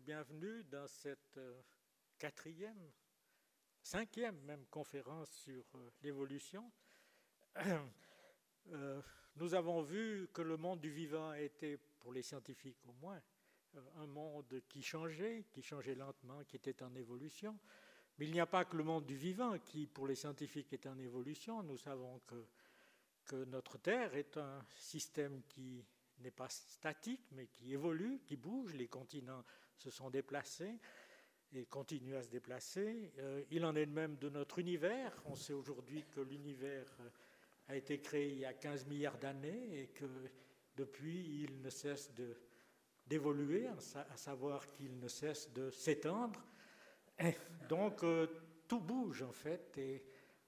bienvenue dans cette euh, quatrième, cinquième même conférence sur euh, l'évolution. Euh, nous avons vu que le monde du vivant était, pour les scientifiques au moins, un monde qui changeait, qui changeait lentement, qui était en évolution. Mais il n'y a pas que le monde du vivant qui, pour les scientifiques, est en évolution. Nous savons que notre Terre est un système qui n'est pas statique, mais qui évolue, qui bouge. Les continents se sont déplacés et continuent à se déplacer. Euh, il en est de même de notre univers. On sait aujourd'hui que l'univers euh, a été créé il y a 15 milliards d'années et que depuis, il ne cesse d'évoluer, à savoir qu'il ne cesse de s'étendre. Donc, euh, tout bouge en fait. Et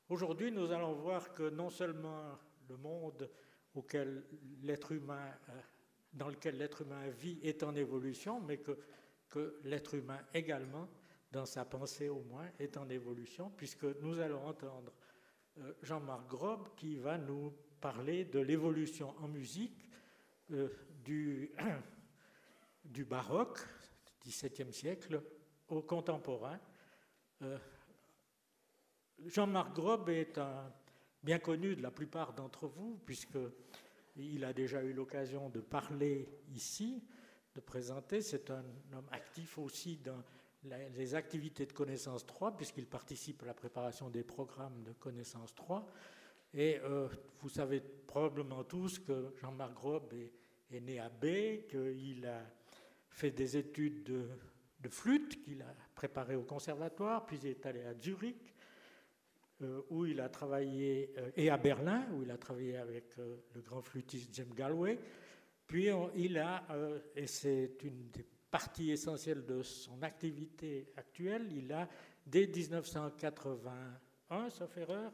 aujourd'hui, nous allons voir que non seulement le monde auquel l'être humain, dans lequel l'être humain vit est en évolution, mais que, que l'être humain également, dans sa pensée au moins, est en évolution, puisque nous allons entendre euh, Jean-Marc Grob qui va nous parler de l'évolution en musique euh, du, du baroque, XVIIe siècle, au contemporain. Jean-Marc Grob est bien connu de la plupart d'entre vous, puisqu'il a déjà eu l'occasion de parler ici, de présenter. C'est un homme actif aussi dans les activités de Connaissance 3, puisqu'il participe à la préparation des programmes de Connaissance 3. Et euh, vous savez probablement tous que Jean-Marc Grob est, né à B, qu'il a fait des études de, flûte qu'il a préparées au conservatoire, puis il est allé à Zurich, euh, où il a travaillé, euh, et à Berlin, où il a travaillé avec le grand flûtiste James Galway. Puis il a, et c'est une des parties essentielles de son activité actuelle, il a, dès 1981, sauf erreur,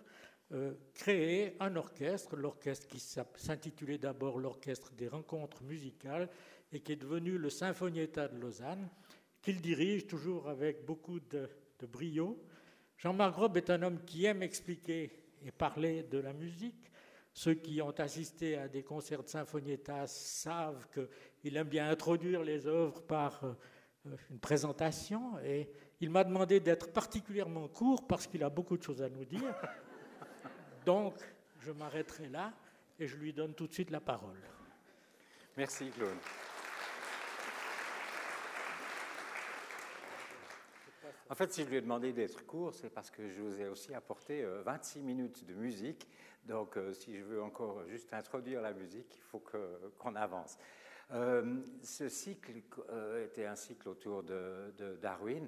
créé un orchestre, l'orchestre qui s'intitulait d'abord l'Orchestre des rencontres musicales et qui est devenu le Sinfonietta de Lausanne, qu'il dirige toujours avec beaucoup de, de brio. Jean-Marc Grob est un homme qui aime expliquer et parler de la musique. Ceux qui ont assisté à des concerts de Sinfonietta savent qu'il aime bien introduire les œuvres par euh, une présentation et il m'a demandé d'être particulièrement court parce qu'il a beaucoup de choses à nous dire. Donc, je m'arrêterai là et je lui donne tout de suite la parole. Merci, Claude. En fait, si je lui ai demandé d'être court, c'est parce que je vous ai aussi apporté 26 euh, minutes de musique. Donc, euh, si je veux encore juste introduire la musique, il faut qu'on avance. Euh, ce cycle était un cycle autour de, de Darwin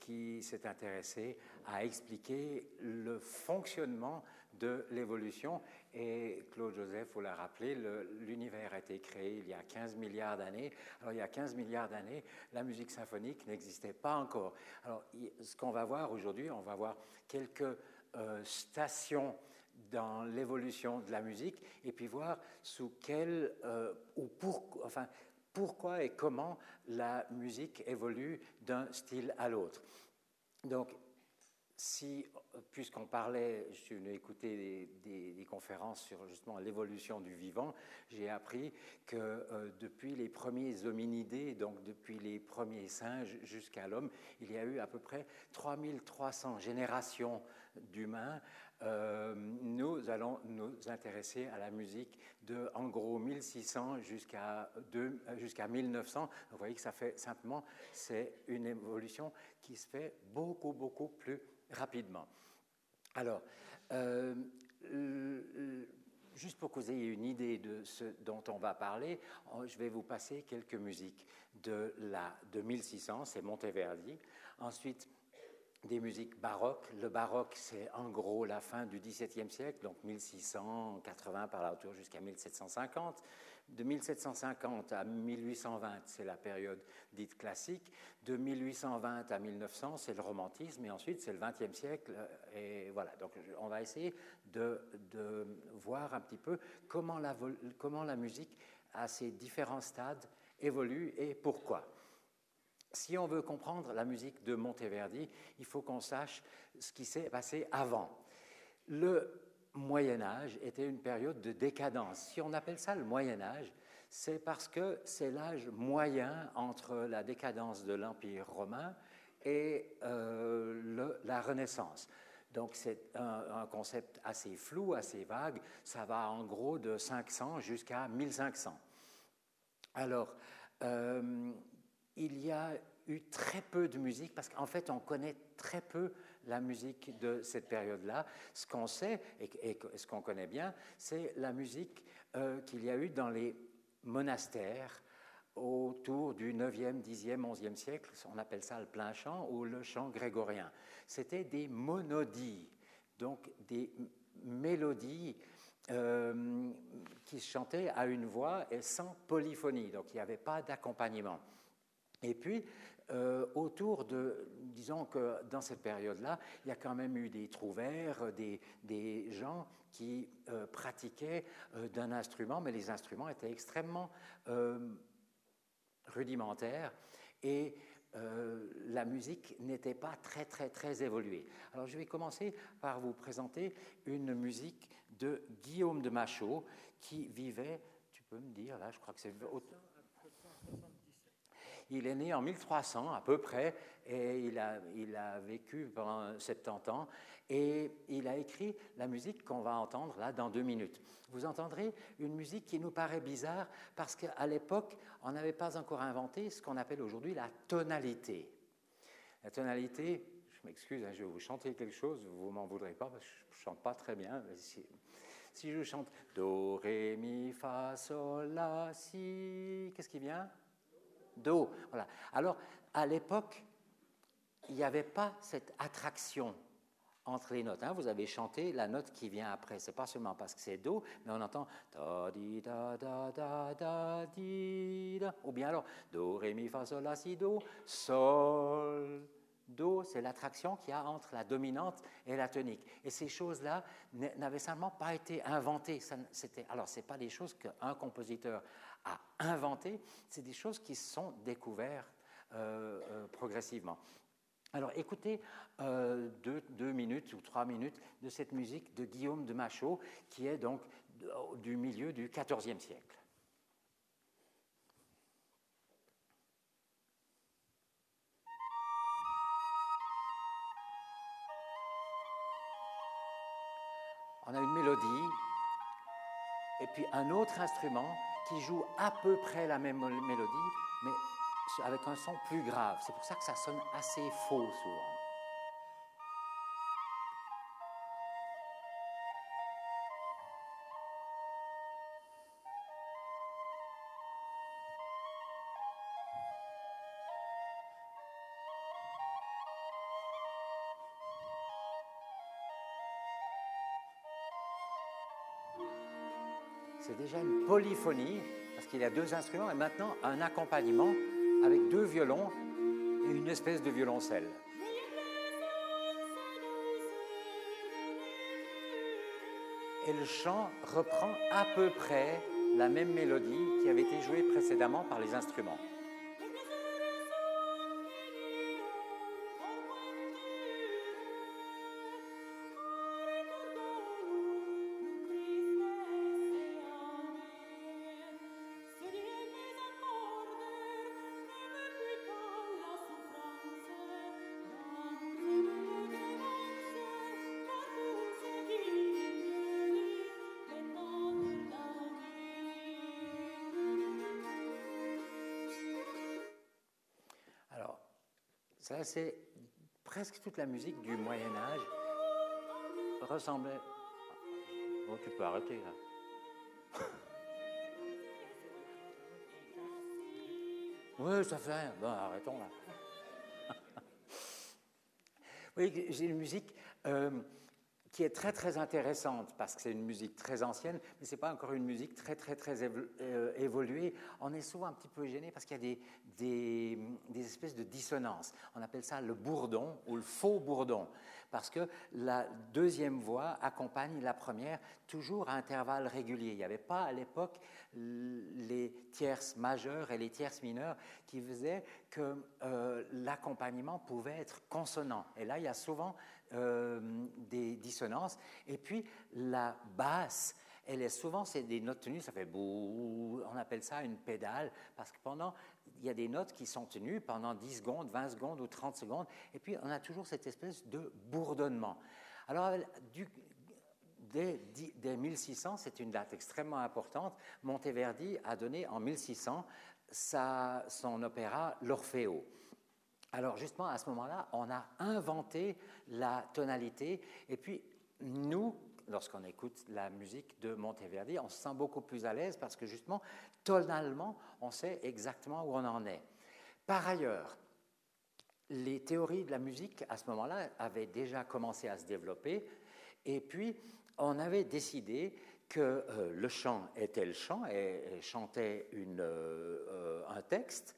qui s'est intéressé à expliquer le fonctionnement de l'évolution. Et Claude Joseph, vous l'a rappelé, l'univers a été créé il y a 15 milliards d'années. Alors il y a 15 milliards d'années, la musique symphonique n'existait pas encore. Alors ce qu'on va voir aujourd'hui, on va voir quelques euh, stations dans l'évolution de la musique et puis voir sous quel euh, ou pour, enfin, pourquoi et comment la musique évolue d'un style à l'autre. Donc, si, puisqu'on parlait, je venu écouter des, conférences sur justement l'évolution du vivant, j'ai appris que euh, depuis les premiers hominidés, donc depuis les premiers singes jusqu'à l'homme, il y a eu à peu près 3300 générations d'humains. Euh, nous allons nous intéresser à la musique de en gros 1600 jusqu'à jusqu'à 1900. Vous voyez que ça fait simplement, c'est une évolution qui se fait beaucoup, beaucoup plus rapidement. Alors, euh, juste pour que vous ayez une idée de ce dont on va parler, je vais vous passer quelques musiques de, la, de 1600, c'est Monteverdi. Ensuite, des musiques baroques. Le baroque, c'est en gros la fin du XVIIe siècle, donc 1680 par là autour jusqu'à 1750. De 1750 à 1820, c'est la période dite classique. De 1820 à 1900, c'est le romantisme. Et ensuite, c'est le XXe siècle. Et voilà. Donc, on va essayer de, voir un petit peu comment la, musique, à ces différents stades, évolue et pourquoi. Si on veut comprendre la musique de Monteverdi, il faut qu'on sache ce qui s'est passé avant. Le Moyen Âge était une période de décadence. Si on appelle ça le Moyen Âge, C'est parce que c'est l'âge moyen entre la décadence de l'Empire romain et euh, la Renaissance. Donc c'est un, concept assez flou, assez vague. Ça va en gros de 500 jusqu'à 1500. Alors, euh, il y a eu très peu de musique parce qu'en fait, on connaît très peu la musique de cette période-là. Ce qu'on sait et, ce qu'on connaît bien, c'est la musique euh, qu'il y a eu dans les monastères autour du 9e, 10e, 11e siècle. On appelle ça le plein chant ou le chant grégorien. C'était des monodies, donc des mélodies euh, qui se chantaient à une voix et sans polyphonie, donc il n'y avait pas d'accompagnement. Et puis, euh, autour de, disons que dans cette période-là, il y a quand même eu des trouvères, des, des gens qui euh, pratiquaient d'un instrument, mais les instruments étaient extrêmement rudimentaires et euh, la musique n'était pas très très très évoluée. Alors je vais commencer par vous présenter une musique de Guillaume de Machaut qui vivait, tu peux me dire là, je crois que c'est il est né en 1300 à peu près et il a, vécu pendant 70 ans et il a écrit la musique qu'on va entendre là dans deux minutes. Vous entendrez une musique qui nous paraît bizarre parce qu'à l'époque, on n'avait pas encore inventé ce qu'on appelle aujourd'hui la tonalité. La tonalité, je m'excuse, hein, je vais vous chanter quelque chose, vous m'en voudrez pas parce que je ne chante pas très bien. Si, si je chante Do, Ré, Mi, Fa, Sol, La, Si, qu'est-ce qui vient? Alors, à l'époque, il n'y avait pas cette attraction entre les notes. Hein. Vous avez chanté la note qui vient après. C'est pas seulement parce que c'est Do, mais on entend da di da da da di. Ou bien alors Do ré mi fa sol la si do sol. Do, c'est l'attraction qu'il y a entre la dominante et la tonique. Et ces choses-là n'avaient seulement pas été inventées. C'était, alors, ce pas des choses qu'un compositeur a inventées, c'est des choses qui sont découvertes euh, euh, progressivement. Alors écoutez euh, deux, minutes ou trois minutes de cette musique de Guillaume de Machaut, qui est donc du milieu du XIVe siècle. On a une mélodie et puis un autre instrument qui joue à peu près la même mélodie, mais avec un son plus grave. C'est pour ça que ça sonne assez faux souvent. Déjà une polyphonie, parce qu'il y a deux instruments et maintenant un accompagnement avec deux violons et une espèce de violoncelle. Et le chant reprend à peu près la même mélodie qui avait été jouée précédemment par les instruments. C'est presque toute la musique du Moyen Âge ressemblait. Bon, tu peux arrêter là. oui, ça fait rien. Bon, arrêtons là. oui, j'ai une musique. Euh, qui est très très intéressante parce que c'est une musique très ancienne, mais ce n'est pas encore une musique très très très euh, évoluée. On est souvent un petit peu gêné parce qu'il y a des, des, espèces de dissonances. On appelle ça le bourdon ou le faux bourdon parce que la deuxième voix accompagne la première toujours à intervalles réguliers. Il n'y avait pas à l'époque les tierces majeures et les tierces mineures qui faisaient que euh, l'accompagnement pouvait être consonant. Et là, il y a souvent euh, des dissonances. Et puis la basse elle est souvent, c'est des notes tenues, ça fait bouh, on appelle ça une pédale, parce que pendant, il y a des notes qui sont tenues pendant 10 secondes, 20 secondes ou 30 secondes, et puis on a toujours cette espèce de bourdonnement. Alors, du, dès, dès 1600, c'est une date extrêmement importante, Monteverdi a donné en 1600 sa, son opéra L'Orfeo. Alors justement, à ce moment-là, on a inventé la tonalité, et puis nous, lorsqu'on écoute la musique de Monteverdi, on se sent beaucoup plus à l'aise parce que justement, tonalement, on sait exactement où on en est. Par ailleurs, les théories de la musique, à ce moment-là, avaient déjà commencé à se développer, et puis on avait décidé que euh, le chant était le chant et, chantait euh, euh, un texte,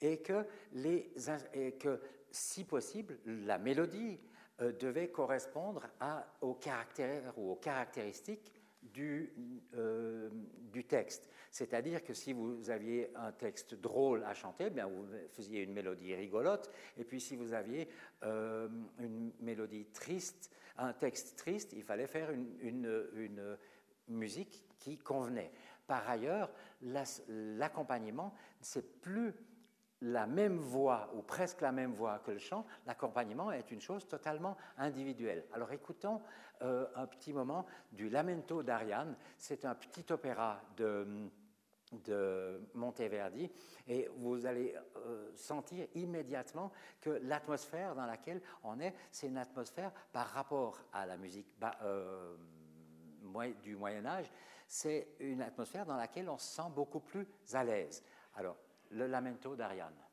et que, si possible, la mélodie devait correspondre au caractère ou aux caractéristiques du, du texte. C'est-à-dire que si vous aviez un texte drôle à chanter, bien vous faisiez une mélodie rigolote, et puis si vous aviez une mélodie triste, un texte triste, il fallait faire une, une, une musique qui convenait. Par ailleurs, l'accompagnement, c'est plus la même voix ou presque la même voix que le chant, l'accompagnement est une chose totalement individuelle. Alors écoutons euh, un petit moment du Lamento d'Ariane. C'est un petit opéra de, Monteverdi et vous allez euh, sentir immédiatement que l'atmosphère dans laquelle on est, c'est une atmosphère par rapport à la musique. Euh, du Moyen Âge, c'est une atmosphère dans laquelle on se sent beaucoup plus à l'aise. Alors, le lamento d'Ariane.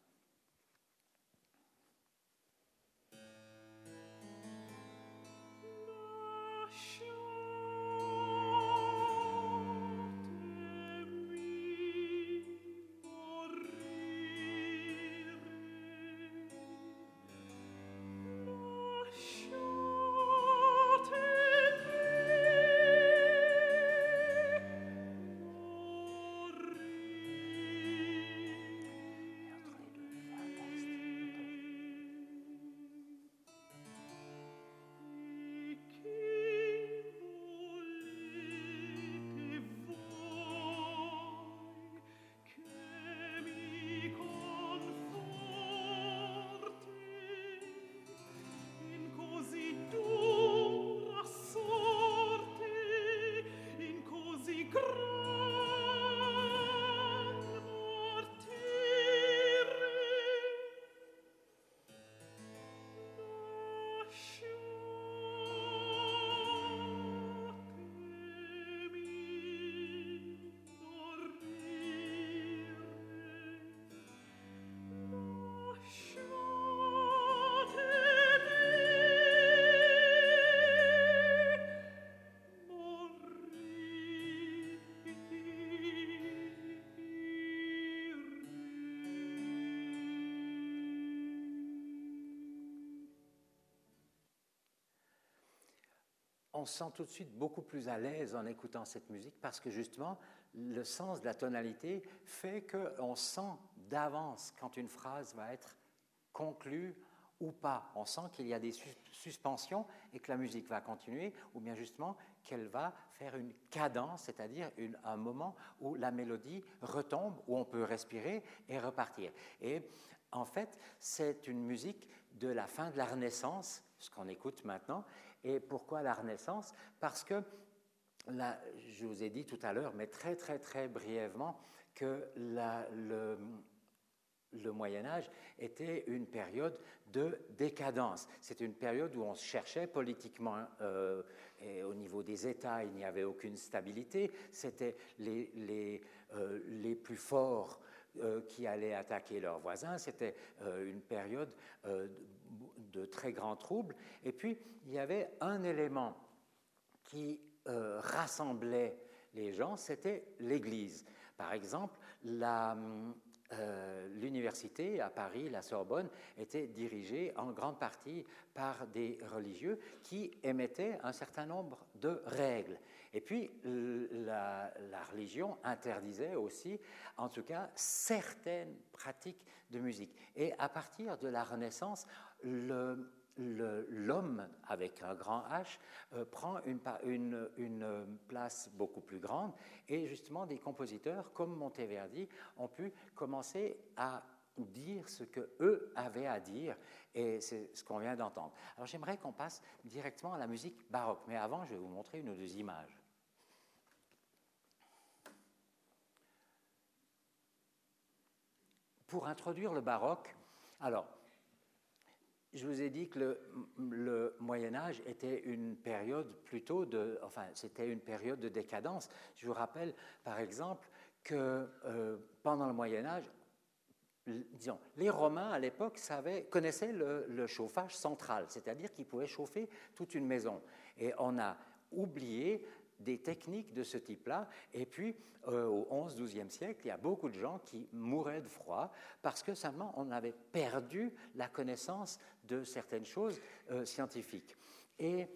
On se sent tout de suite beaucoup plus à l'aise en écoutant cette musique parce que justement, le sens de la tonalité fait qu'on sent d'avance quand une phrase va être conclue ou pas. On sent qu'il y a des suspensions et que la musique va continuer, ou bien justement qu'elle va faire une cadence, c'est-à-dire un moment où la mélodie retombe, où on peut respirer et repartir. Et en fait, c'est une musique de la fin de la Renaissance, ce qu'on écoute maintenant, et pourquoi la Renaissance? Parce que, je vous ai dit tout à l'heure, mais très très très brièvement, que le, Moyen Âge était une période de décadence. C'était une période où on se cherchait politiquement euh, et au niveau des États, il n'y avait aucune stabilité. C'était les, euh, plus forts euh, qui allaient attaquer leurs voisins. C'était une période de très grands troubles. Et puis, il y avait un élément qui euh, rassemblait les gens, c'était l'Église. Par exemple, euh, l'université à Paris, la Sorbonne, était dirigée en grande partie par des religieux qui émettaient un certain nombre de règles. Et puis, la, religion interdisait aussi, en tout cas, certaines pratiques de musique. Et à partir de la Renaissance, l'homme avec un grand H euh, prend une, une, place beaucoup plus grande et justement des compositeurs comme Monteverdi ont pu commencer à dire ce que eux avaient à dire et c'est ce qu'on vient d'entendre. Alors j'aimerais qu'on passe directement à la musique baroque, mais avant je vais vous montrer une ou deux images. Pour introduire le baroque, alors je vous ai dit que le, Moyen Âge était une période plutôt de, enfin, c'était une période de décadence. Je vous rappelle, par exemple, que euh, pendant le Moyen Âge, disons, les Romains à l'époque connaissaient le, chauffage central, c'est-à-dire qu'ils pouvaient chauffer toute une maison. Et on a oublié des techniques de ce type-là. Et puis, euh, au XI-XIIe siècle, il y a beaucoup de gens qui mouraient de froid parce que simplement on avait perdu la connaissance de certaines choses euh, scientifiques. Et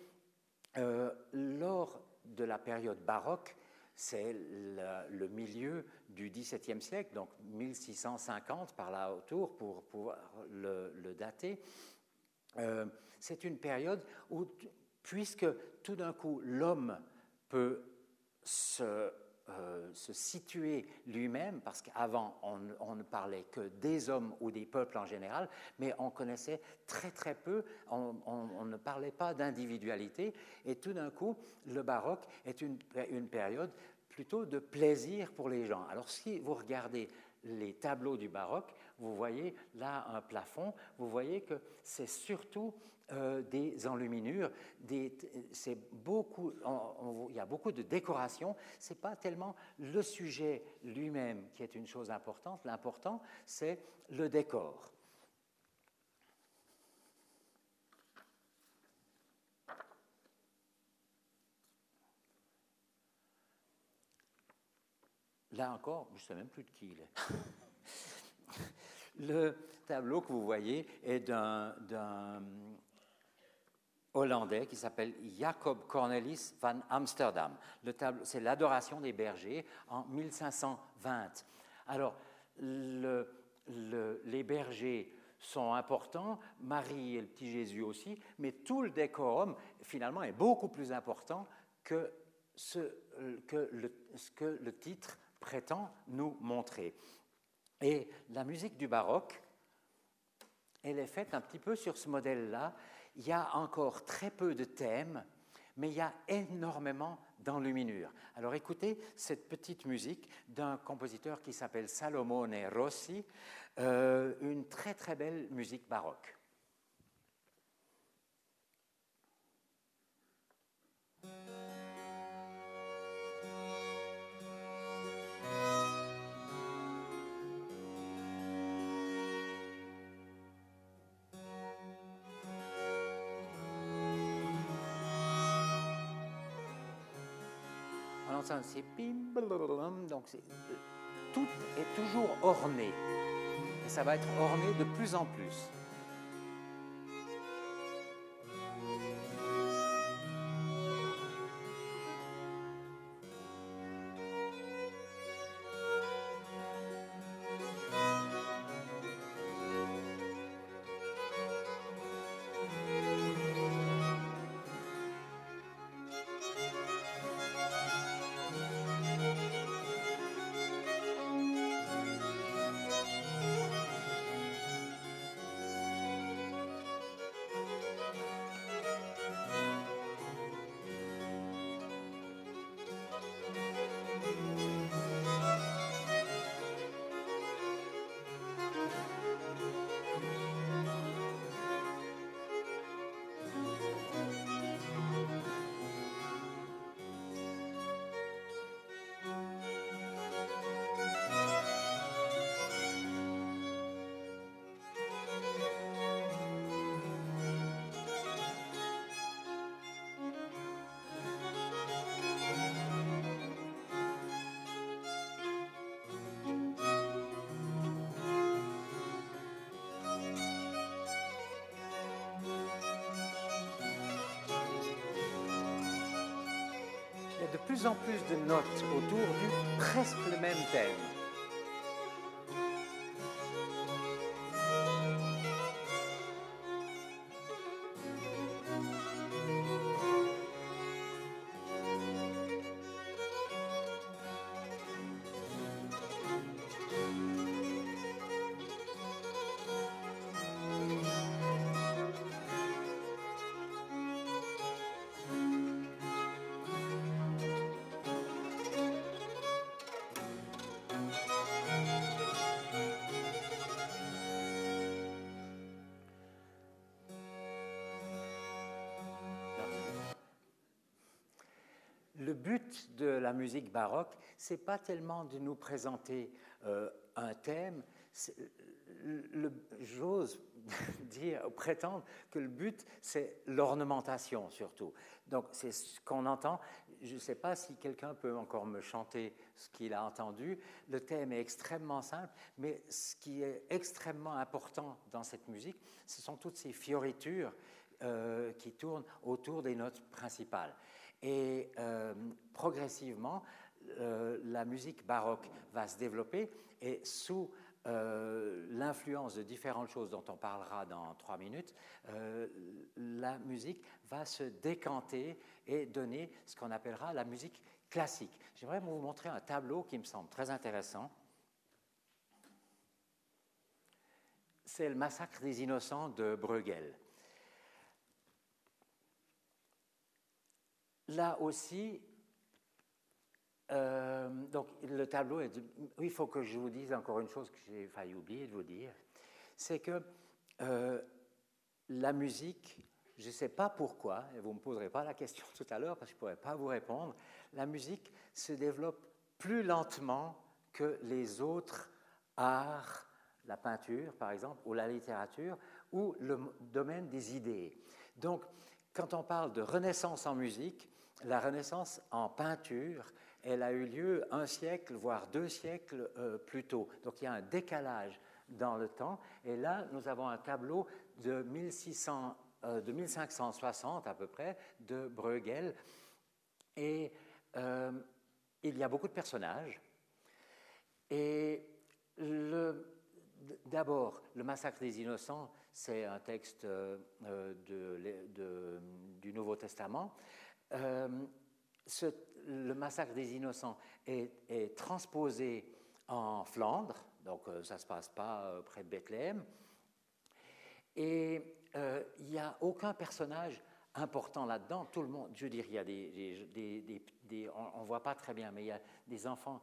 euh, lors de la période baroque, c'est le, milieu du XVIIe siècle, donc 1650 par là autour pour pouvoir le dater. c'est une période où, puisque tout d'un coup l'homme peut se, euh, se situer lui-même, parce qu'avant, on, ne parlait que des hommes ou des peuples en général, mais on connaissait très très peu, on, ne parlait pas d'individualité, et tout d'un coup, le baroque est une, une période plutôt de plaisir pour les gens. Alors si vous regardez les tableaux du baroque, vous voyez là un plafond, vous voyez que c'est surtout euh, des enluminures, c'est beaucoup, il y a beaucoup de décoration. C'est pas tellement le sujet lui-même qui est une chose importante. L'important, c'est le décor. Là encore, je ne sais même plus de qui il est. Le tableau que vous voyez est d'un Hollandais qui s'appelle Jacob Cornelis van Amsterdam. C'est l'adoration des bergers en 1520. Alors, le, les bergers sont importants, Marie et le petit Jésus aussi, mais tout le décorum, finalement, est beaucoup plus important que ce que le titre prétend nous montrer. Et la musique du baroque, elle est faite un petit peu sur ce modèle-là. Il y a encore très peu de thèmes, mais il y a énormément d'enluminures. Alors écoutez cette petite musique d'un compositeur qui s'appelle Salomone Rossi, euh, une très très belle musique baroque. Donc tout est toujours orné. Et ça va être orné de plus en plus. Plus en plus de notes autour du presque le même thème. La musique baroque, c'est pas tellement de nous présenter euh, un thème. J'ose dire, prétendre que le but, c'est l'ornementation surtout. Donc, c'est ce qu'on entend. Je ne sais pas si quelqu'un peut encore me chanter ce qu'il a entendu. Le thème est extrêmement simple, mais ce qui est extrêmement important dans cette musique, ce sont toutes ces fioritures euh, qui tournent autour des notes principales. Et euh, progressivement, euh, la musique baroque va se développer et sous l'influence de différentes choses dont on parlera dans trois minutes, la musique va se décanter et donner ce qu'on appellera la musique classique. J'aimerais vous montrer un tableau qui me semble très intéressant. C'est le massacre des innocents de Bruegel. Là aussi, euh, donc le tableau est. oui, il faut que je vous dise encore une chose que j'ai failli oublier de vous dire, c'est que euh, la musique, je ne sais pas pourquoi, et vous ne me poserez pas la question tout à l'heure parce que je ne pourrais pas vous répondre, la musique se développe plus lentement que les autres arts, la peinture par exemple, ou la littérature, ou le domaine des idées. Donc, quand on parle de renaissance en musique, la Renaissance en peinture, elle a eu lieu un siècle, voire deux siècles euh, plus tôt. Donc il y a un décalage dans le temps. Et là, nous avons un tableau de, 1600, euh, 1560 à peu près de Bruegel. Et euh, il y a beaucoup de personnages. Et d'abord, le massacre des innocents, c'est un texte de, du Nouveau Testament. Euh, le massacre des innocents est, transposé en Flandre, donc euh, ça ne se passe pas euh, près de Bethléem, et il n'y a aucun personnage important là-dedans. Tout le monde, je veux dire, il y a des, on ne voit pas très bien, mais il y a des enfants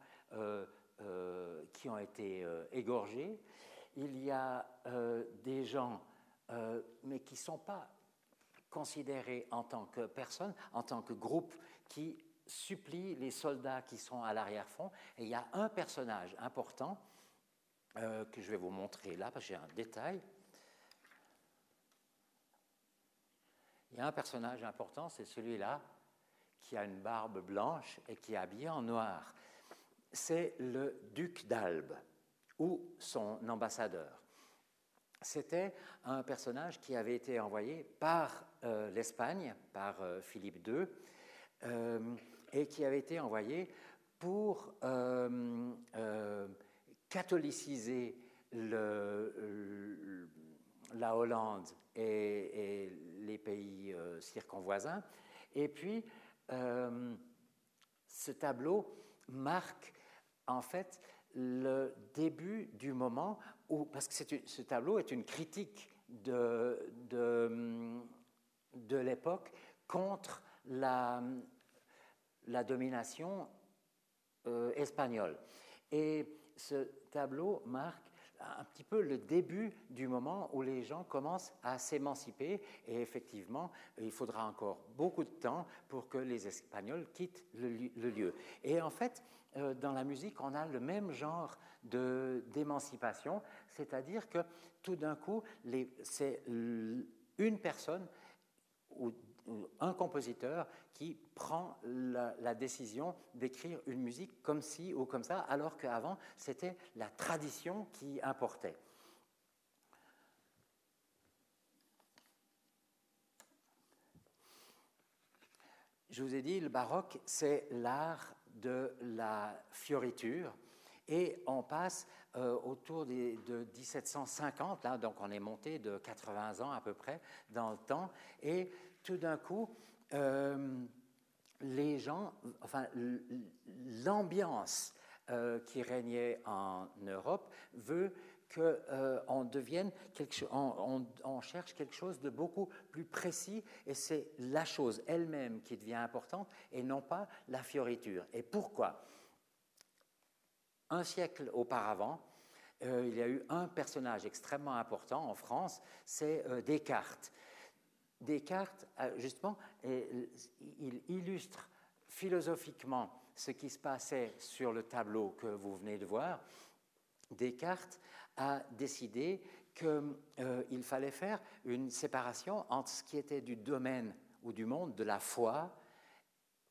qui ont été égorgés. Il y a des gens, mais qui ne sont pas considérés en tant que personne, en tant que groupe qui supplie les soldats qui sont à l'arrière-fond. Et il y a un personnage important euh, que je vais vous montrer là, parce que j'ai un détail. Il y a un personnage important, c'est celui-là, qui a une barbe blanche et qui est habillé en noir. C'est le duc d'Albe, ou son ambassadeur. C'était un personnage qui avait été envoyé par euh, l'Espagne, par euh, Philippe II, euh, et qui avait été envoyé pour catholiciser la Hollande et, et les pays circonvoisins. Et puis, ce tableau marque en fait le début du moment où, parce que ce tableau est une critique de, de, de l'époque contre la, la domination euh, espagnole. Et ce tableau marque un petit peu le début du moment où les gens commencent à s'émanciper et effectivement, il faudra encore beaucoup de temps pour que les Espagnols quittent le, le lieu. Et en fait, dans la musique, on a le même genre d'émancipation, c'est-à-dire que tout d'un coup, c'est une personne ou, un compositeur qui prend la, décision d'écrire une musique comme ci ou comme ça, alors qu'avant, c'était la tradition qui importait. Je vous ai dit, le baroque, c'est l'art de la fioriture. Et on passe euh, autour de 1750, là, donc on est monté de 80 ans à peu près dans le temps, et tout d'un coup, euh, les gens, enfin, l'ambiance euh, qui régnait en Europe veut qu'on devienne quelque chose, on, on, cherche quelque chose de beaucoup plus précis, et c'est la chose elle-même qui devient importante, et non pas la fioriture. Et pourquoi? Un siècle auparavant, euh, il y a eu un personnage extrêmement important en France, c'est euh, Descartes. Descartes, euh, justement, il illustre philosophiquement ce qui se passait sur le tableau que vous venez de voir, Descartes a décidé qu'il euh, fallait faire une séparation entre ce qui était du domaine ou du monde de la foi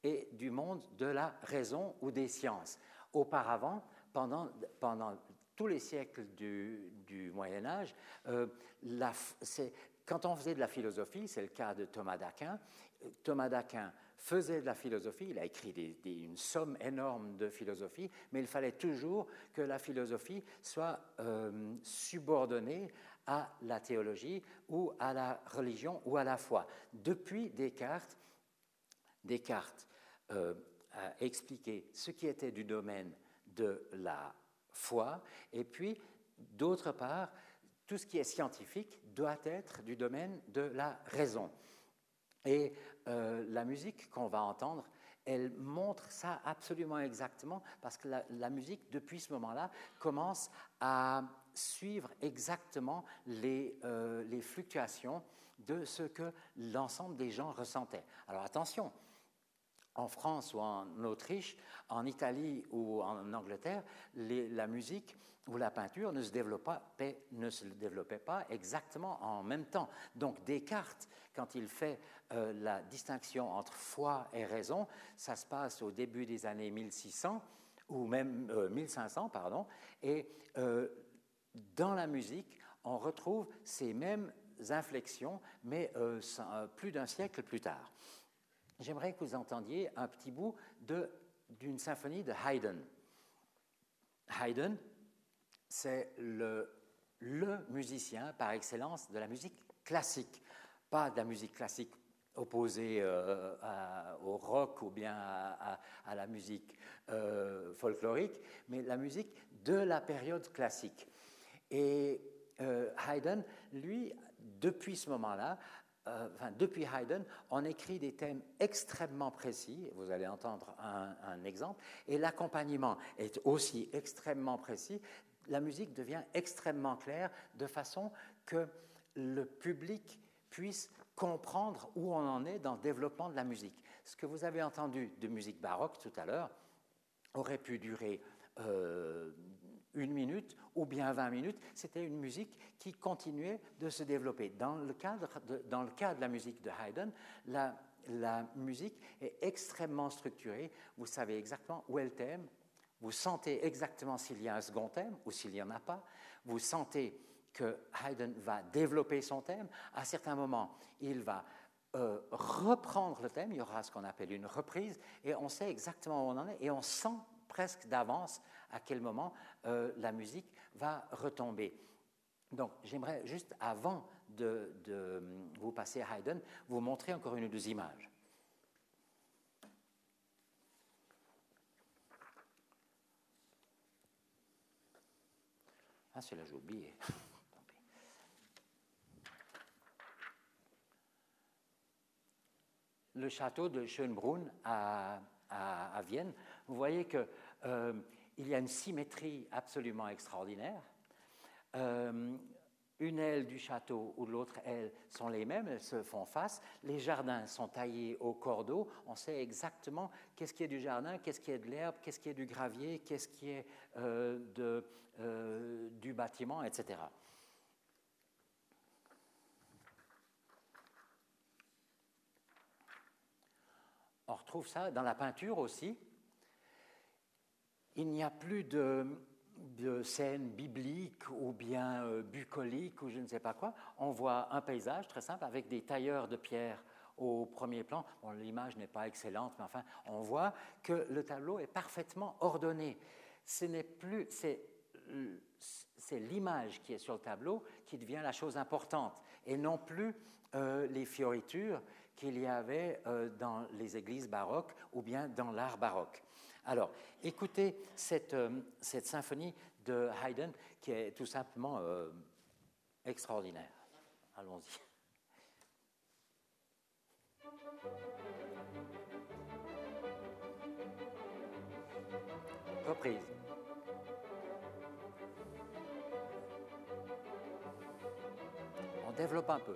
et du monde de la raison ou des sciences. Auparavant, pendant, pendant tous les siècles du, Moyen Âge, euh, quand on faisait de la philosophie, c'est le cas de Thomas d'Aquin, Thomas d'Aquin faisait de la philosophie, il a écrit une somme énorme de philosophie, mais il fallait toujours que la philosophie soit euh, subordonnée à la théologie ou à la religion ou à la foi. Depuis Descartes, Descartes euh, a expliqué ce qui était du domaine de la foi, et puis, d'autre part, tout ce qui est scientifique doit être du domaine de la raison. Et euh, la musique qu'on va entendre, elle montre ça absolument exactement, parce que la, musique, depuis ce moment-là, commence à suivre exactement les, euh, les fluctuations de ce que l'ensemble des gens ressentaient. Alors attention, en France ou en Autriche, en Italie ou en Angleterre, la musique ou la peinture ne se, développait, ne se développait pas exactement en même temps. Donc Descartes, quand il fait euh, la distinction entre foi et raison, ça se passe au début des années 1600 ou même 1500, euh, pardon, et euh, dans la musique, on retrouve ces mêmes inflexions, mais plus d'un siècle plus tard j'aimerais que vous entendiez un petit bout d'une symphonie de Haydn. Haydn, c'est le, musicien par excellence de la musique classique, pas de la musique classique opposée euh, au rock ou bien à, la musique euh, folklorique, mais la musique de la période classique. Et euh, Haydn, lui, depuis ce moment-là, euh, depuis Haydn, on écrit des thèmes extrêmement précis, vous allez entendre un, exemple, et l'accompagnement est aussi extrêmement précis. La musique devient extrêmement claire de façon que le public puisse comprendre où on en est dans le développement de la musique. Ce que vous avez entendu de musique baroque tout à l'heure aurait pu durer euh, une minute ou bien 20 minutes, c'était une musique qui continuait de se développer. Dans le, cadre de, dans le cas de la musique de Haydn, la, musique est extrêmement structurée. Vous savez exactement où est le thème, vous sentez exactement s'il y a un second thème ou s'il n'y en a pas. Vous sentez que Haydn va développer son thème. À certains moments, il va euh, reprendre le thème. Il y aura ce qu'on appelle une reprise et on sait exactement où on en est et on sent presque d'avance à quel moment euh, la musique va retomber. Donc j'aimerais juste, avant de, vous passer à Haydn, vous montrer encore une ou deux images. Ah, celui-là, j'ai oublié. Le château de Schönbrunn à, à, Vienne, vous voyez que euh, il y a une symétrie absolument extraordinaire. Euh, une aile du château ou l'autre aile sont les mêmes, elles se font face. Les jardins sont taillés au cordeau. On sait exactement qu'est-ce qui est du jardin, qu'est-ce qui est de l'herbe, qu'est-ce qui est du gravier, qu'est-ce qui est euh, euh, du bâtiment, etc. On retrouve ça dans la peinture aussi il n'y a plus de, scènes bibliques ou bien euh, bucoliques ou je ne sais pas quoi. On voit un paysage très simple avec des tailleurs de pierre au premier plan. L'image n'est pas excellente, mais enfin, on voit que le tableau est parfaitement ordonné. Ce n'est plus, c'est, l'image qui est sur le tableau qui devient la chose importante et non plus euh, les fioritures qu'il y avait euh, dans les églises baroques ou bien dans l'art baroque. Alors, écoutez cette, euh, cette, symphonie de Haydn qui est tout simplement euh, extraordinaire. Allons-y. Reprise. On développe un peu.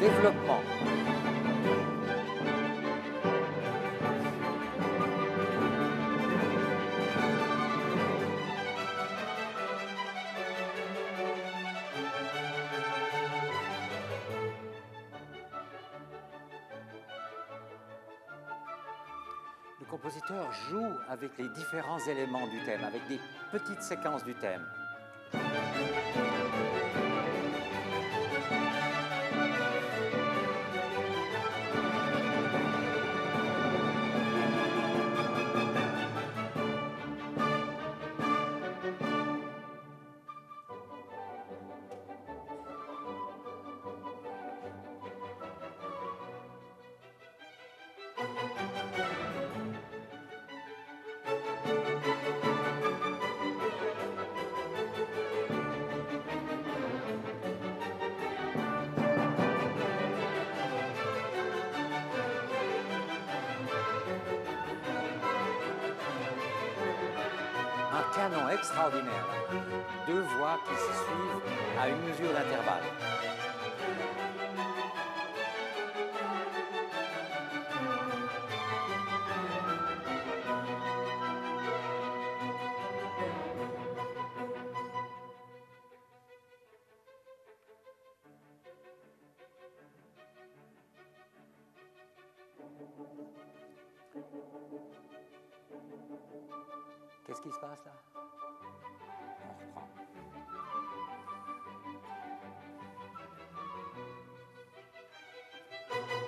Développement. Joue avec les différents éléments du thème, avec des petites séquences du thème. Deux voix qui se suivent à une mesure d'intervalle. Qu'est-ce qui se passe là?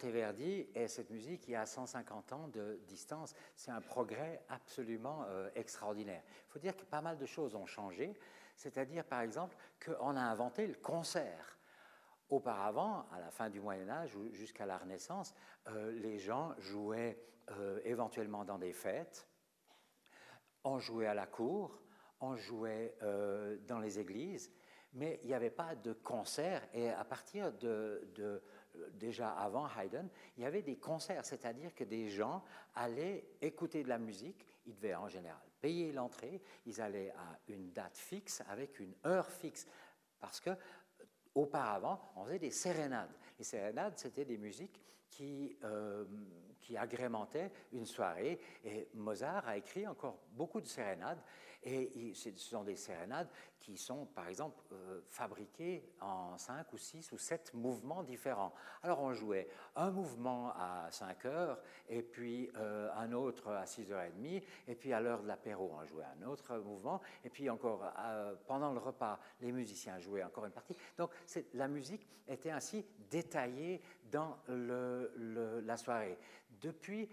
Monteverdi et cette musique qui a 150 ans de distance. C'est un progrès absolument euh, extraordinaire. Il faut dire que pas mal de choses ont changé, c'est-à-dire par exemple qu'on a inventé le concert. Auparavant, à la fin du Moyen Âge ou jusqu'à la Renaissance, euh, les gens jouaient euh, éventuellement dans des fêtes, on jouait à la cour, on jouait dans les églises, mais il n'y avait pas de concert. Et à partir de déjà avant Haydn, il y avait des concerts, c'est-à-dire que des gens allaient écouter de la musique, ils devaient en général payer l'entrée, ils allaient à une date fixe avec une heure fixe, parce que auparavant, on faisait des sérénades. Les sérénades, c'était des musiques qui, euh, qui agrémentaient une soirée, et Mozart a écrit encore beaucoup de sérénades, et ce sont des sérénades qui sont, par exemple, euh, fabriquées en 5 ou 6 ou 7 mouvements différents. Alors on jouait un mouvement à 5 heures, et puis euh, un autre à 6 heures et demie, et puis à l'heure de l'apéro, on jouait un autre mouvement, et puis encore euh, pendant le repas, les musiciens jouaient encore une partie. Donc la musique était ainsi détaillée dans la soirée. Depuis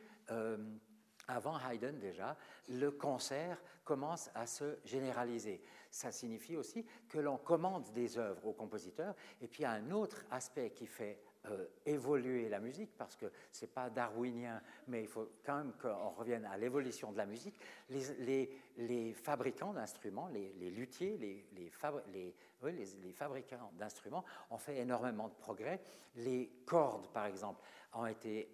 avant Haydn déjà, le concert commence à se généraliser. Ça signifie aussi que l'on commande des œuvres aux compositeurs. Et puis il y a un autre aspect qui fait euh, évoluer la musique, parce que ce n'est pas darwinien, mais il faut quand même qu'on revienne à l'évolution de la musique. Les, fabricants d'instruments, les, luthiers, les, les fabricants d'instruments ont fait énormément de progrès. Les cordes, par exemple, ont été...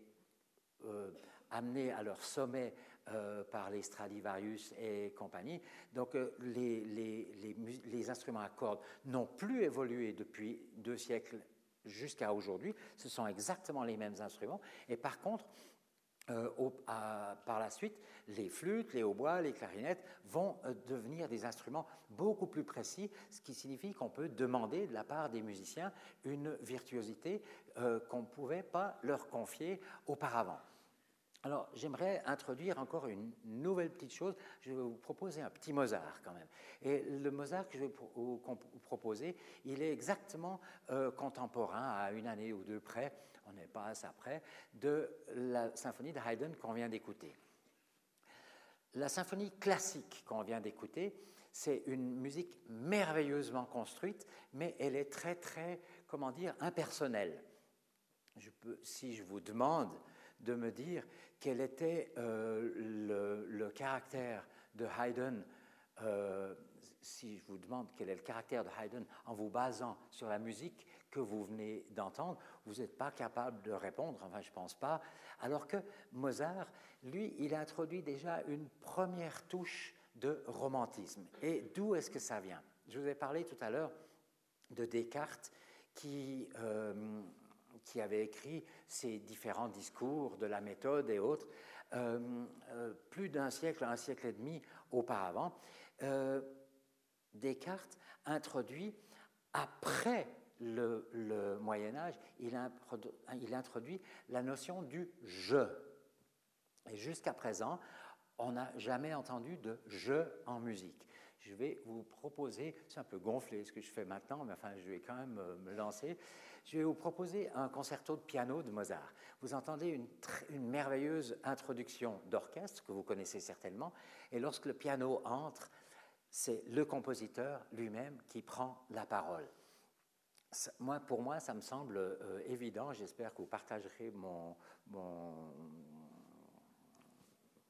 Euh, amenés à leur sommet euh, par les Stradivarius et compagnie. Donc euh, les, instruments à cordes n'ont plus évolué depuis deux siècles jusqu'à aujourd'hui. Ce sont exactement les mêmes instruments. Et par contre, euh, par la suite, les flûtes, les hautbois, les clarinettes vont devenir des instruments beaucoup plus précis, ce qui signifie qu'on peut demander de la part des musiciens une virtuosité qu'on ne pouvait pas leur confier auparavant. Alors, j'aimerais introduire encore une nouvelle petite chose. Je vais vous proposer un petit Mozart quand même. Et le Mozart que je vais vous proposer, il est exactement contemporain à une année ou deux près on n'est pas à ça près, de la symphonie de Haydn qu'on vient d'écouter. La symphonie classique qu'on vient d'écouter, c'est une musique merveilleusement construite, mais elle est très, très, comment dire, impersonnelle. Si je vous demande de me dire quel était euh, le, caractère de Haydn, euh, si je vous demande quel est le caractère de Haydn en vous basant sur la musique que vous venez d'entendre, vous n'êtes pas capable de répondre, enfin je ne pense pas, alors que Mozart, lui, il a introduit déjà une première touche de romantisme. Et d'où est-ce que ça vient? Je vous ai parlé tout à l'heure de Descartes qui, euh, qui avait écrit ses différents discours de la méthode et autres, euh, euh, plus d'un siècle, un siècle et demi auparavant. Descartes introduit, après le, Moyen Âge, il introduit la notion du je. Et jusqu'à présent, on n'a jamais entendu de je en musique. Je vais vous proposer, c'est un peu gonflé ce que je fais maintenant, mais enfin je vais quand même euh, me lancer. Je vais vous proposer un concerto de piano de Mozart. Vous entendez une, merveilleuse introduction d'orchestre que vous connaissez certainement, et lorsque le piano entre, c'est le compositeur lui-même qui prend la parole moi, pour moi, ça me semble euh, évident. J'espère que vous partagerez mon,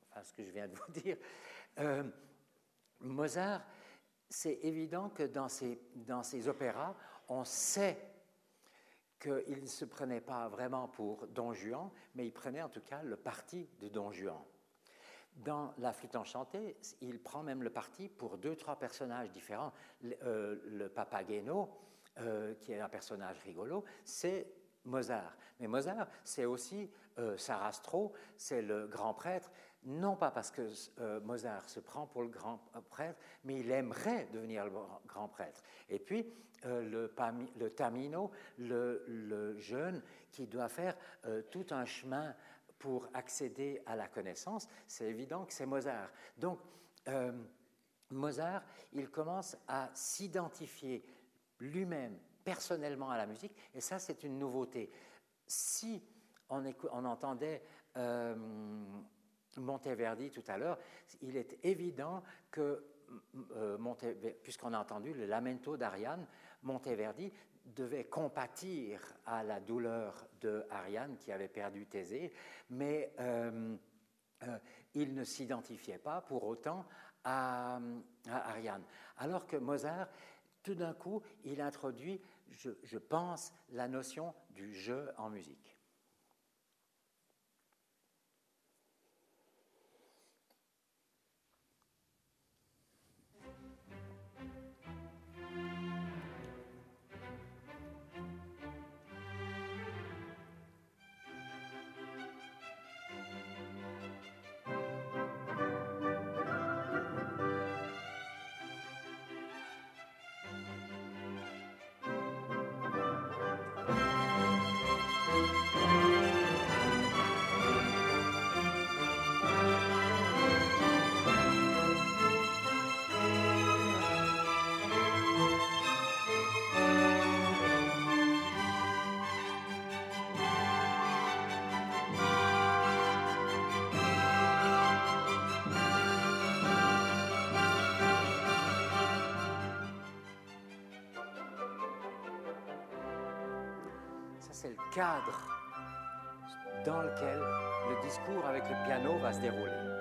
enfin, ce que je viens de vous dire. Euh, Mozart, c'est évident que dans ses, opéras, on sait qu'il ne se prenait pas vraiment pour Don Juan, mais il prenait en tout cas le parti de Don Juan. Dans La flûte enchantée, il prend même le parti pour deux, trois personnages différents. Le, euh, Papageno, euh, qui est un personnage rigolo, c'est Mozart. Mais Mozart, c'est aussi euh, Sarastro, c'est le grand prêtre, non pas parce que euh, Mozart se prend pour le grand prêtre, mais il aimerait devenir le grand prêtre. Et puis, le, le, Tamino, le, jeune qui doit faire tout un chemin pour accéder à la connaissance, c'est évident que c'est Mozart. Donc, Mozart, il commence à s'identifier lui-même personnellement à la musique, et ça c'est une nouveauté. Si on, entendait euh, Monteverdi tout à l'heure, il est évident que, euh, puisqu'on a entendu le lamento d'Ariane, Monteverdi devait compatir à la douleur de Ariane qui avait perdu Thésée, mais euh, il ne s'identifiait pas pour autant à Ariane. Alors que Mozart tout d'un coup, il introduit, je, pense, la notion du jeu en musique. C'est le cadre dans lequel le discours avec le piano va se dérouler.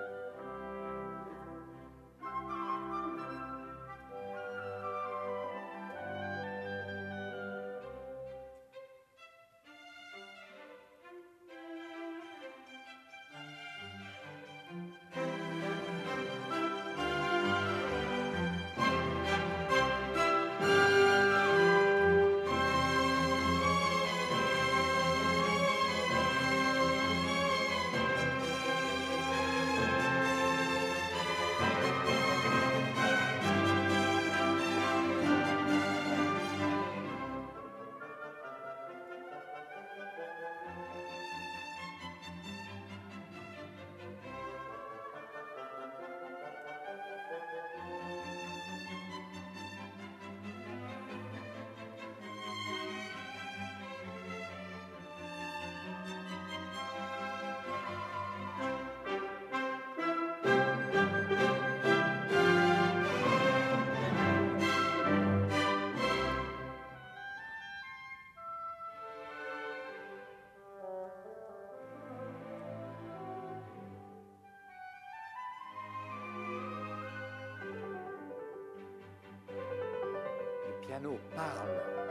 Piano parle.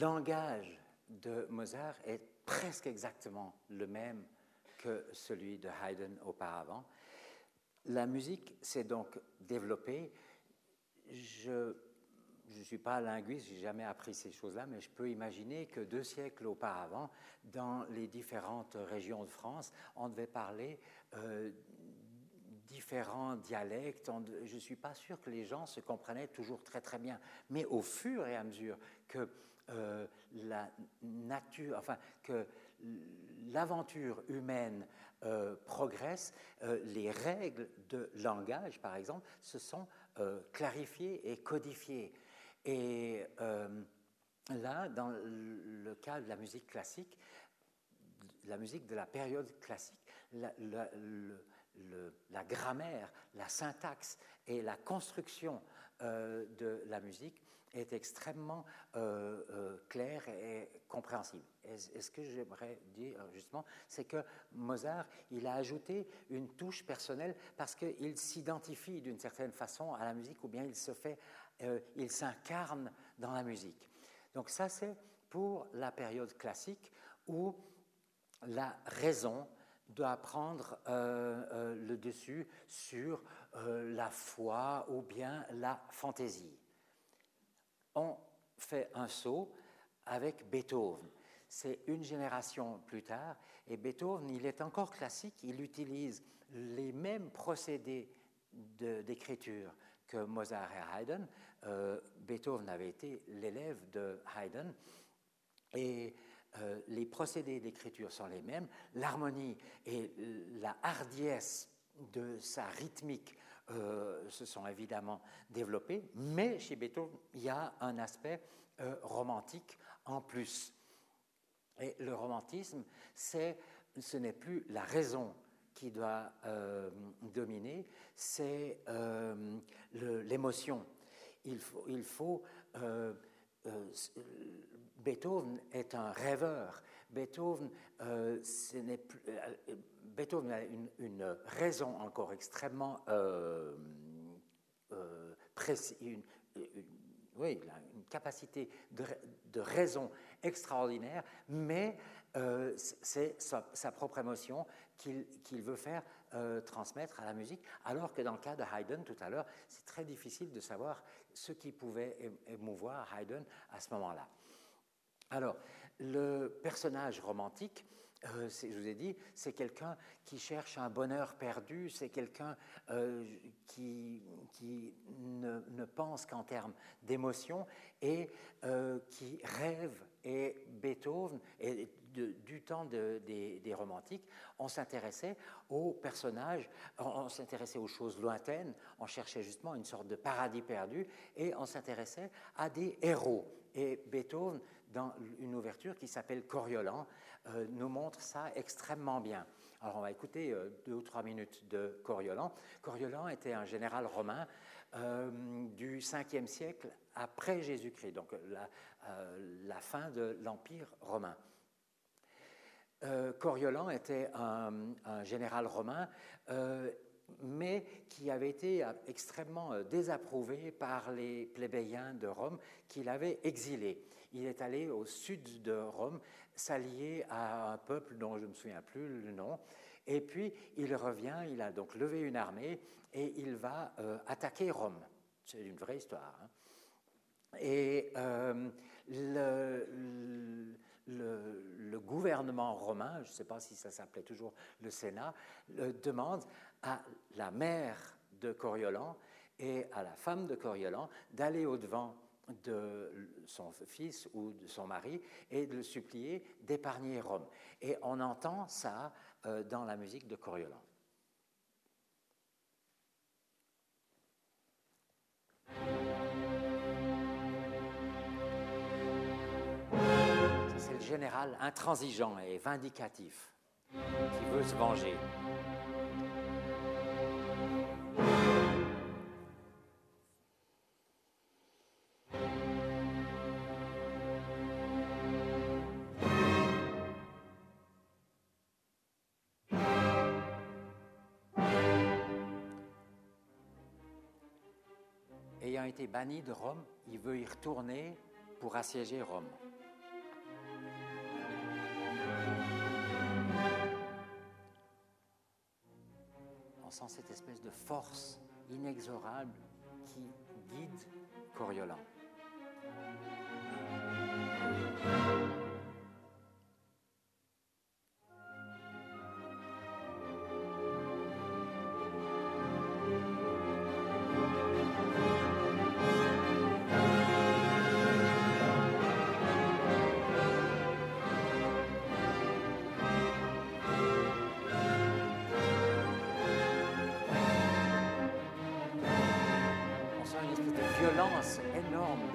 Langage de Mozart est presque exactement le même que celui de Haydn auparavant. La musique s'est donc développée. Je ne suis pas linguiste, j'ai jamais appris ces choses-là, mais je peux imaginer que deux siècles auparavant, dans les différentes régions de France, on devait parler euh, différents dialectes. je ne suis pas sûr que les gens se comprenaient toujours très très bien. Mais au fur et à mesure que euh, la nature, enfin que l'aventure humaine euh, progresse, euh, les règles de langage, par exemple, se sont clarifiées et codifiées. Et là, dans le cas de la musique classique, la musique de la période classique, la, la grammaire, la syntaxe et la construction de la musique est extrêmement euh, euh, clair et compréhensible. Et, ce que j'aimerais dire justement, c'est que Mozart, il a ajouté une touche personnelle parce qu'il s'identifie d'une certaine façon à la musique ou bien il se fait, euh, il s'incarne dans la musique. Donc ça, c'est pour la période classique où la raison doit prendre le dessus sur la foi ou bien la fantaisie on fait un saut avec Beethoven. C'est une génération plus tard, et Beethoven, il est encore classique, il utilise les mêmes procédés d'écriture que Mozart et Haydn. Euh, Beethoven avait été l'élève de Haydn, et euh, les procédés d'écriture sont les mêmes. L'harmonie et la hardiesse de sa rythmique euh, se sont évidemment développés, mais chez Beethoven, il y a un aspect euh, romantique en plus. Et le romantisme, ce n'est plus la raison qui doit euh, dominer, c'est l'émotion. Il faut, il faut Beethoven est un rêveur. Beethoven, ce n'est plus, Beethoven a une, raison encore extrêmement euh, euh, précise, une, oui, une capacité de, raison extraordinaire, mais euh, c'est sa, propre émotion qu'il veut faire transmettre à la musique, alors que dans le cas de Haydn tout à l'heure, c'est très difficile de savoir ce qui pouvait émouvoir Haydn à ce moment-là. Alors, le personnage romantique, euh, je vous ai dit, c'est quelqu'un qui cherche un bonheur perdu, c'est quelqu'un euh, qui, ne, pense qu'en termes d'émotion et euh, qui rêve. Et Beethoven, et du temps des, romantiques, on s'intéressait aux personnages, on, s'intéressait aux choses lointaines, on cherchait justement une sorte de paradis perdu, et on s'intéressait à des héros. Et Beethoven, dans une ouverture qui s'appelle Coriolan, euh, nous montre ça extrêmement bien. Alors on va écouter euh, deux ou trois minutes de Coriolan. Coriolan était un général romain euh, du 5e siècle après Jésus-Christ, donc la, fin de l'Empire romain. Coriolan était un, général romain mais qui avait été extrêmement désapprouvé par les plébéiens de Rome qui l'avaient exilé. Il est allé au sud de Rome s'allier à un peuple dont je ne me souviens plus le nom, et puis il revient, il a donc levé une armée et il va attaquer Rome. C'est une vraie histoire. Hein. Et euh, le, gouvernement romain, je ne sais pas si ça s'appelait toujours le Sénat, demande à la mère de Coriolan et à la femme de Coriolan d'aller au-devant de son fils ou de son mari et de le supplier d'épargner Rome. Et on entend ça euh, dans la musique de Coriolan. Général intransigeant et vindicatif qui veut se venger. Ayant été banni de Rome, il veut y retourner pour assiéger Rome. Sent cette espèce de force inexorable qui guide Coriolan.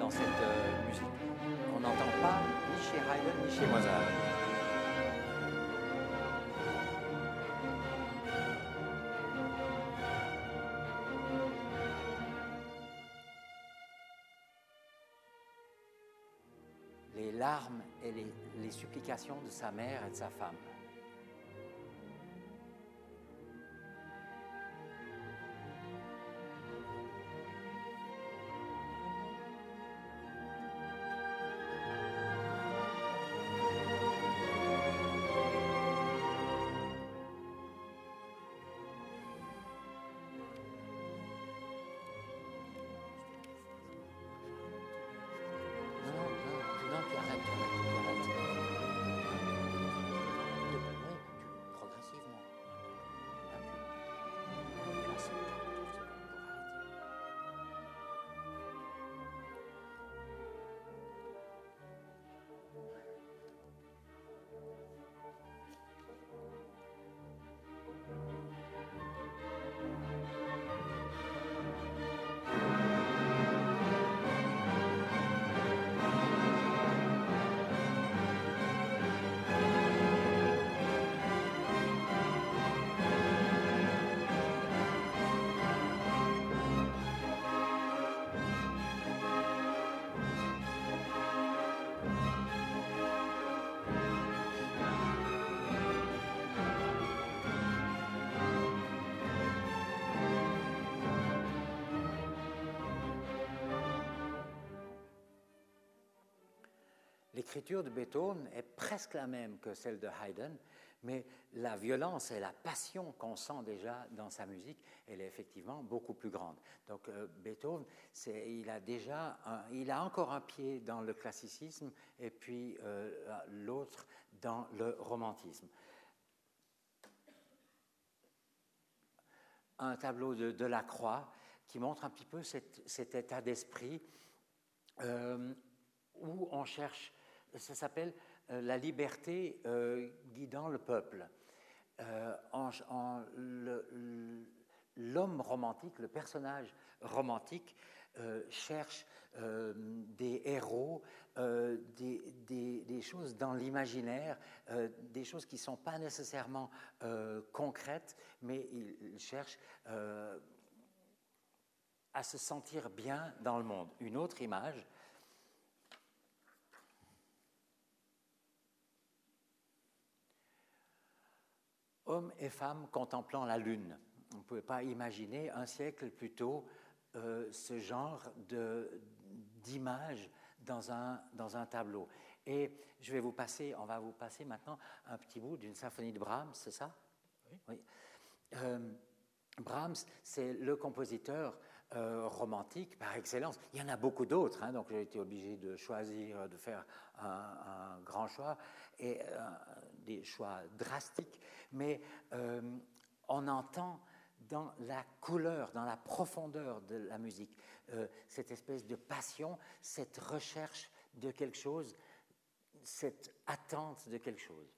Dans cette euh, musique. On n'entend pas ni chez Haydn ni chez Mozart. Les larmes et les supplications de sa mère et de sa femme. L'écriture de Beethoven est presque la même que celle de Haydn, mais la violence et la passion qu'on sent déjà dans sa musique, elle est effectivement beaucoup plus grande. Donc euh, Beethoven, il a déjà, il a encore un pied dans le classicisme et puis euh, l'autre dans le romantisme. Un tableau de, de Lacroix qui montre un petit peu cet, état d'esprit euh, où on cherche ça s'appelle euh, La liberté euh, guidant le peuple. Euh, l'homme romantique, le personnage romantique, cherche des héros, des, choses dans l'imaginaire, des choses qui ne sont pas nécessairement concrètes, mais il cherche à se sentir bien dans le monde. Une autre image, hommes et femmes contemplant la lune. on ne pouvait pas imaginer un siècle plus tôt ce genre d'image dans un, dans un tableau. Et je vais vous passer, on va vous passer maintenant un petit bout d'une symphonie de Brahms, c'est ça? Oui. Brahms, c'est le compositeur euh, romantique par excellence. Il y en a beaucoup d'autres, hein, donc j'ai été obligé de choisir, de faire un, grand choix et euh, des choix drastiques, mais euh, on entend dans la couleur, dans la profondeur de la musique, cette espèce de passion, cette recherche de quelque chose, cette attente de quelque chose.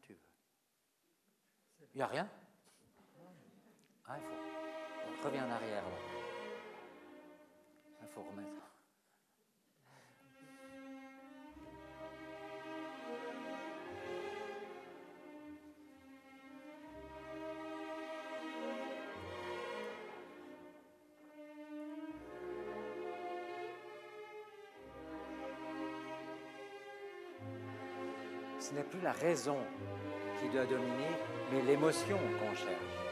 tu veux. Il n'y a rien? Ah, il faut. En arrière. Il faut remettre. ce n'est plus la raison qui doit dominer, mais l'émotion qu'on cherche.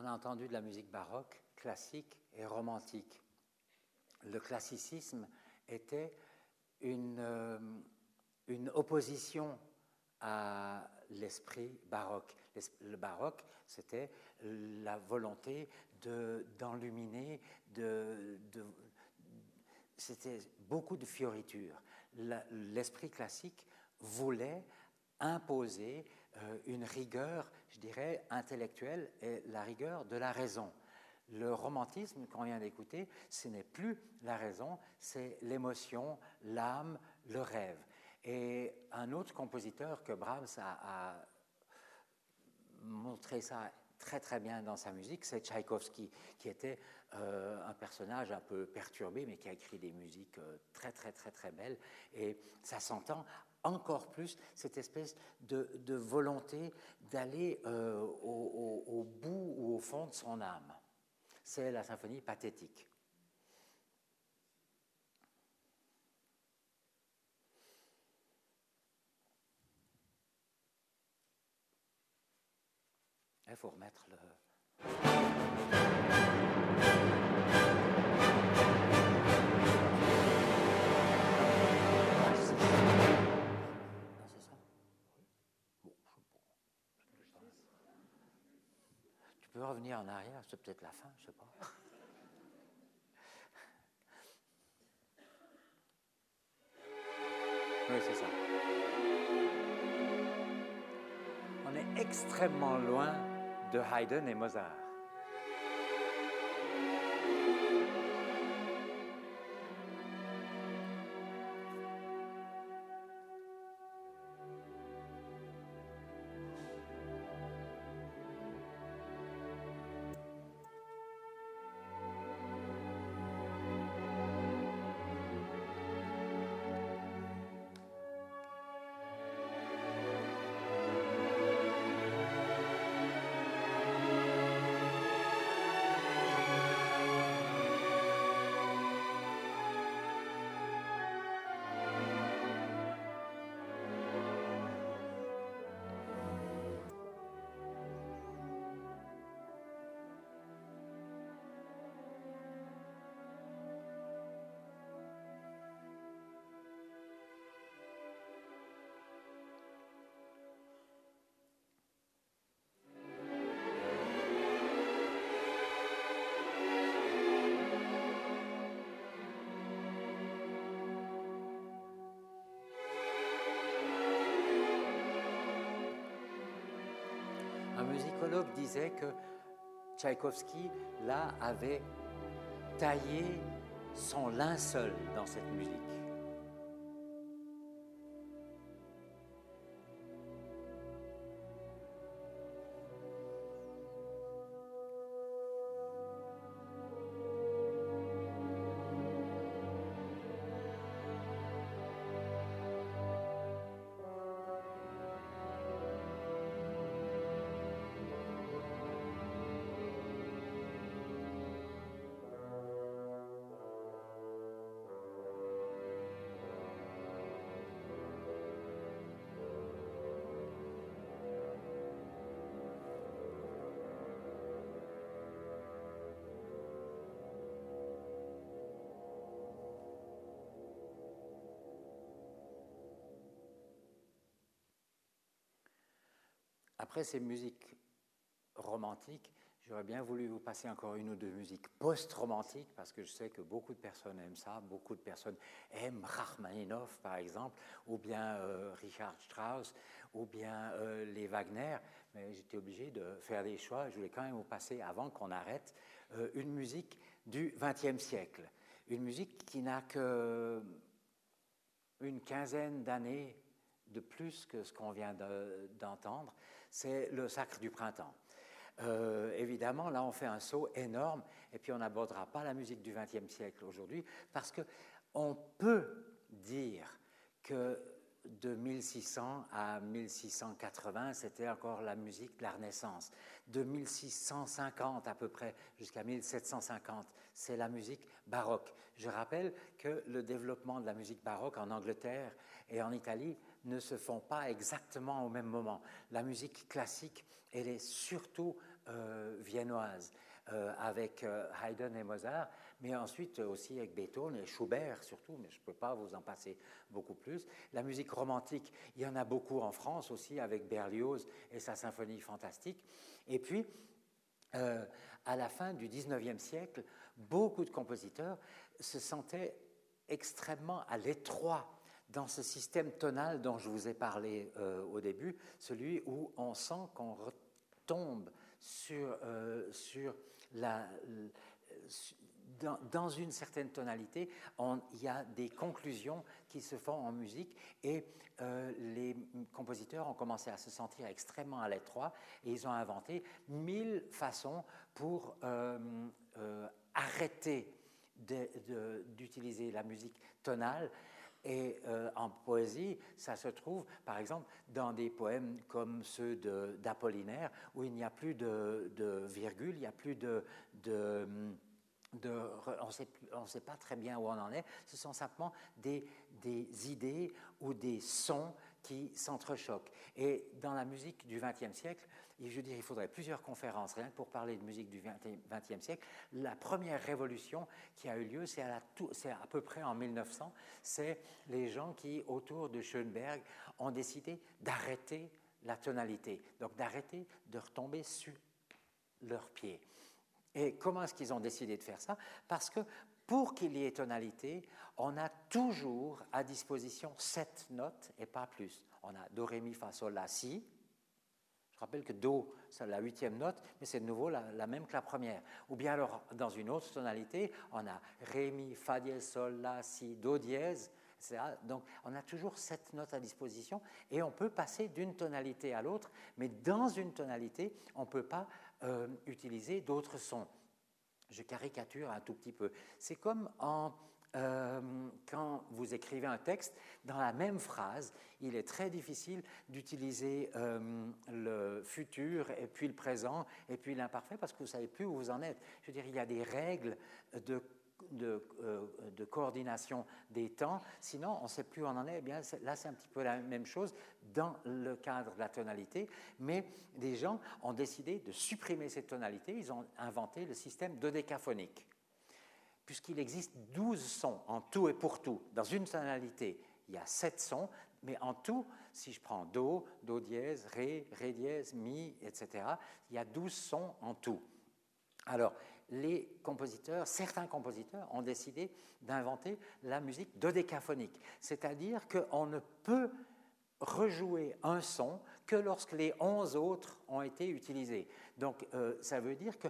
On a entendu de la musique baroque, classique et romantique. Le classicisme était une, euh, opposition à l'esprit baroque. Le baroque, c'était la volonté d'enluminer, de, de, c'était beaucoup de fioritures. L'esprit classique voulait imposer une rigueur, je dirais, intellectuelle et la rigueur de la raison. Le romantisme qu'on vient d'écouter, ce n'est plus la raison, c'est l'émotion, l'âme, le rêve. Et un autre compositeur que Brahms a, montré ça très très bien dans sa musique, c'est Tchaïkovski, qui était euh, un personnage un peu perturbé, mais qui a écrit des musiques euh, très très très très belles. Et ça s'entend encore plus cette espèce de, volonté d'aller euh, au, bout ou au fond de son âme. C'est la symphonie pathétique. Il faut remettre le... peux revenir en arrière, c'est peut-être la fin, je ne sais pas. Oui, c'est ça. On est extrêmement loin de Haydn et Mozart. Musicologue disait que Tchaïkovski, là, avait taillé son linceul dans cette musique. Après ces musiques romantiques, j'aurais bien voulu vous passer encore une ou deux musiques post-romantiques, parce que je sais que beaucoup de personnes aiment ça, beaucoup de personnes aiment Rachmaninoff, par exemple, ou bien euh, Richard Strauss, ou bien euh, les Wagner, mais j'étais obligé de faire des choix. Je voulais quand même vous passer, avant qu'on arrête, euh, une musique du XXe siècle. Une musique qui n'a que une quinzaine d'années de plus que ce qu'on vient d'entendre, c'est le sacre du printemps. Euh, évidemment, là, on fait un saut énorme, et puis on n'abordera pas la musique du XXe siècle aujourd'hui, parce que on peut dire que de 1600 à 1680, c'était encore la musique de la Renaissance. De 1650 à peu près jusqu'à 1750, c'est la musique baroque. Je rappelle que le développement de la musique baroque en Angleterre et en Italie ne se font pas exactement au même moment. La musique classique, elle est surtout euh, viennoise, euh, avec euh, Haydn et Mozart, mais ensuite aussi avec Beethoven et Schubert surtout, mais je ne peux pas vous en passer beaucoup plus. La musique romantique, il y en a beaucoup en France aussi, avec Berlioz et sa symphonie fantastique. Et puis, à la fin du 19e siècle, beaucoup de compositeurs se sentaient extrêmement à l'étroit dans ce système tonal dont je vous ai parlé euh, au début, celui où on sent qu'on retombe euh, la, dans, une certaine tonalité, il y a des conclusions qui se font en musique et euh, les compositeurs ont commencé à se sentir extrêmement à l'étroit et ils ont inventé mille façons pour arrêter d'utiliser la musique tonale et euh, en poésie, ça se trouve, par exemple, dans des poèmes comme ceux d'Apollinaire, où il n'y a plus de, virgule, il n'y a plus de... on ne sait, pas très bien où on en est. Ce sont simplement des idées ou des sons qui s'entrechoquent. Et dans la musique du XXe siècle, je dire, il faudrait plusieurs conférences rien que pour parler de musique du XXe siècle. La première révolution qui a eu lieu, c'est à, à, peu près en 1900. C'est les gens qui, autour de Schoenberg, ont décidé d'arrêter la tonalité, donc d'arrêter de retomber sur leurs pieds. Et comment est-ce qu'ils ont décidé de faire ça? Parce que Pour qu'il y ait tonalité, on a toujours à disposition sept notes et pas plus. On a Do, Ré, Mi, Fa, Sol, La, Si. Je rappelle que Do, c'est la huitième note, mais c'est de nouveau la, même que la première. Ou bien alors, dans une autre tonalité, on a Ré, Mi, Fa dièse, Sol, La, Si, Do dièse. Donc, on a toujours sept notes à disposition et on peut passer d'une tonalité à l'autre, mais dans une tonalité, on ne peut pas euh, utiliser d'autres sons. Je caricature un tout petit peu. C'est comme euh, quand vous écrivez un texte, dans la même phrase, il est très difficile d'utiliser euh, le futur et puis le présent et puis l'imparfait parce que vous ne savez plus où vous en êtes. Je veux dire, il y a des règles de de, euh, de, coordination des temps. Sinon, on ne sait plus où on en est. Eh bien, là, c'est un petit peu la même chose dans le cadre de la tonalité. Mais des gens ont décidé de supprimer cette tonalité. Ils ont inventé le système dodécaphonique. Puisqu'il existe 12 sons en tout et pour tout. Dans une tonalité, il y a 7 sons. Mais en tout, si je prends Do, Do dièse, Ré, Ré dièse, Mi, etc., il y a 12 sons en tout. Alors, les compositeurs, certains compositeurs ont décidé d'inventer la musique dodécaphonique, c'est-à-dire qu'on ne peut rejouer un son que lorsque les onze autres ont été utilisés. Donc euh, ça veut dire que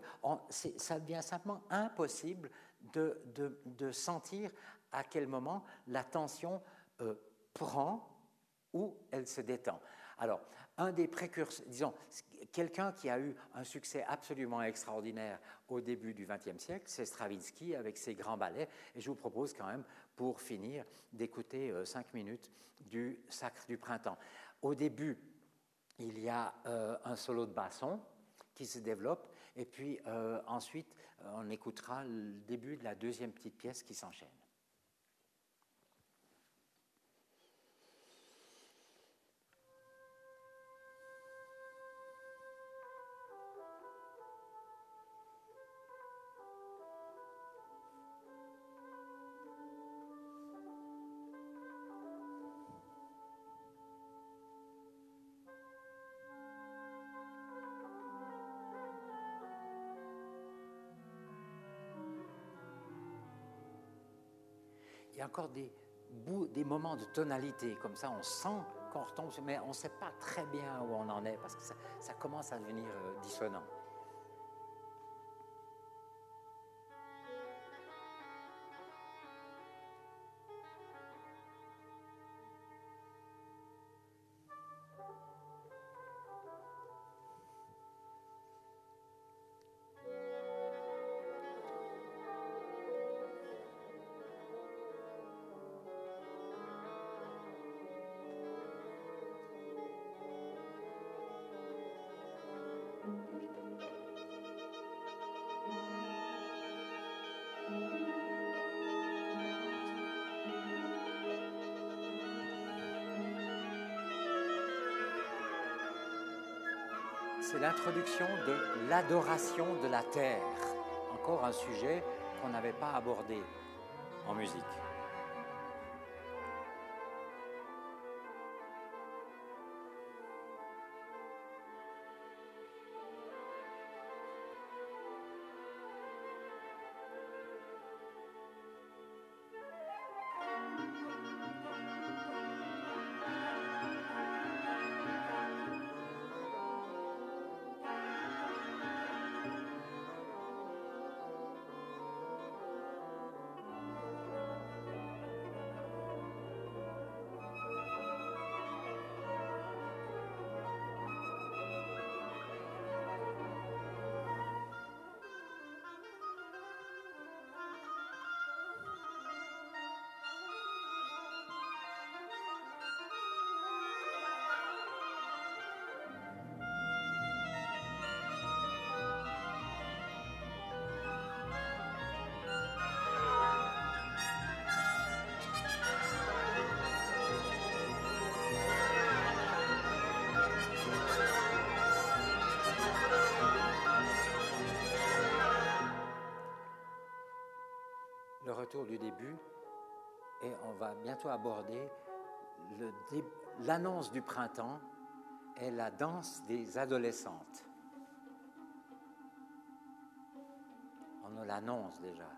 ça devient simplement impossible de, sentir à quel moment la tension euh, prend ou elle se détend. Alors, un des précurseurs, disons, quelqu'un qui a eu un succès absolument extraordinaire au début du XXe siècle, c'est Stravinsky avec ses grands ballets. Et je vous propose quand même, pour finir, d'écouter euh, cinq minutes du Sacre du Printemps. Au début, il y a euh, un solo de basson qui se développe, et puis euh, ensuite, on écoutera le début de la deuxième petite pièce qui s'enchaîne. Encore des, des moments de tonalité, comme ça on sent qu'on retombe, mais on ne sait pas très bien où on en est, parce que ça, ça commence à devenir euh, dissonant. L'introduction de l'adoration de la terre, encore un sujet qu'on n'avait pas abordé en musique. Bientôt aborder l'annonce du printemps et la danse des adolescentes. On nous l'annonce déjà.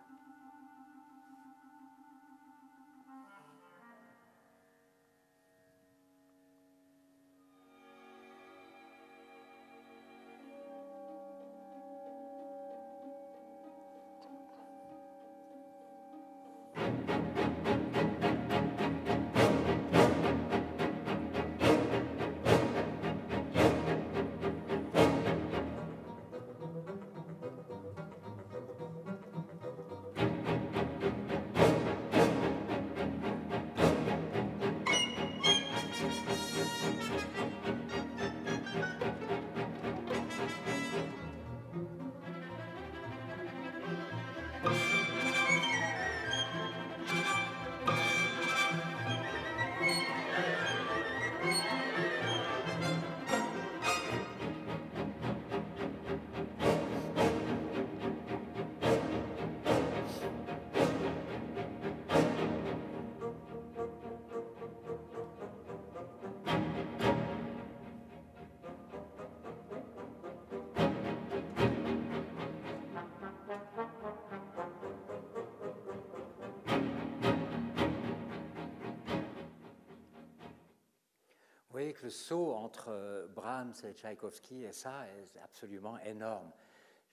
Le saut entre Brahms et Tchaïkovski et ça est absolument énorme.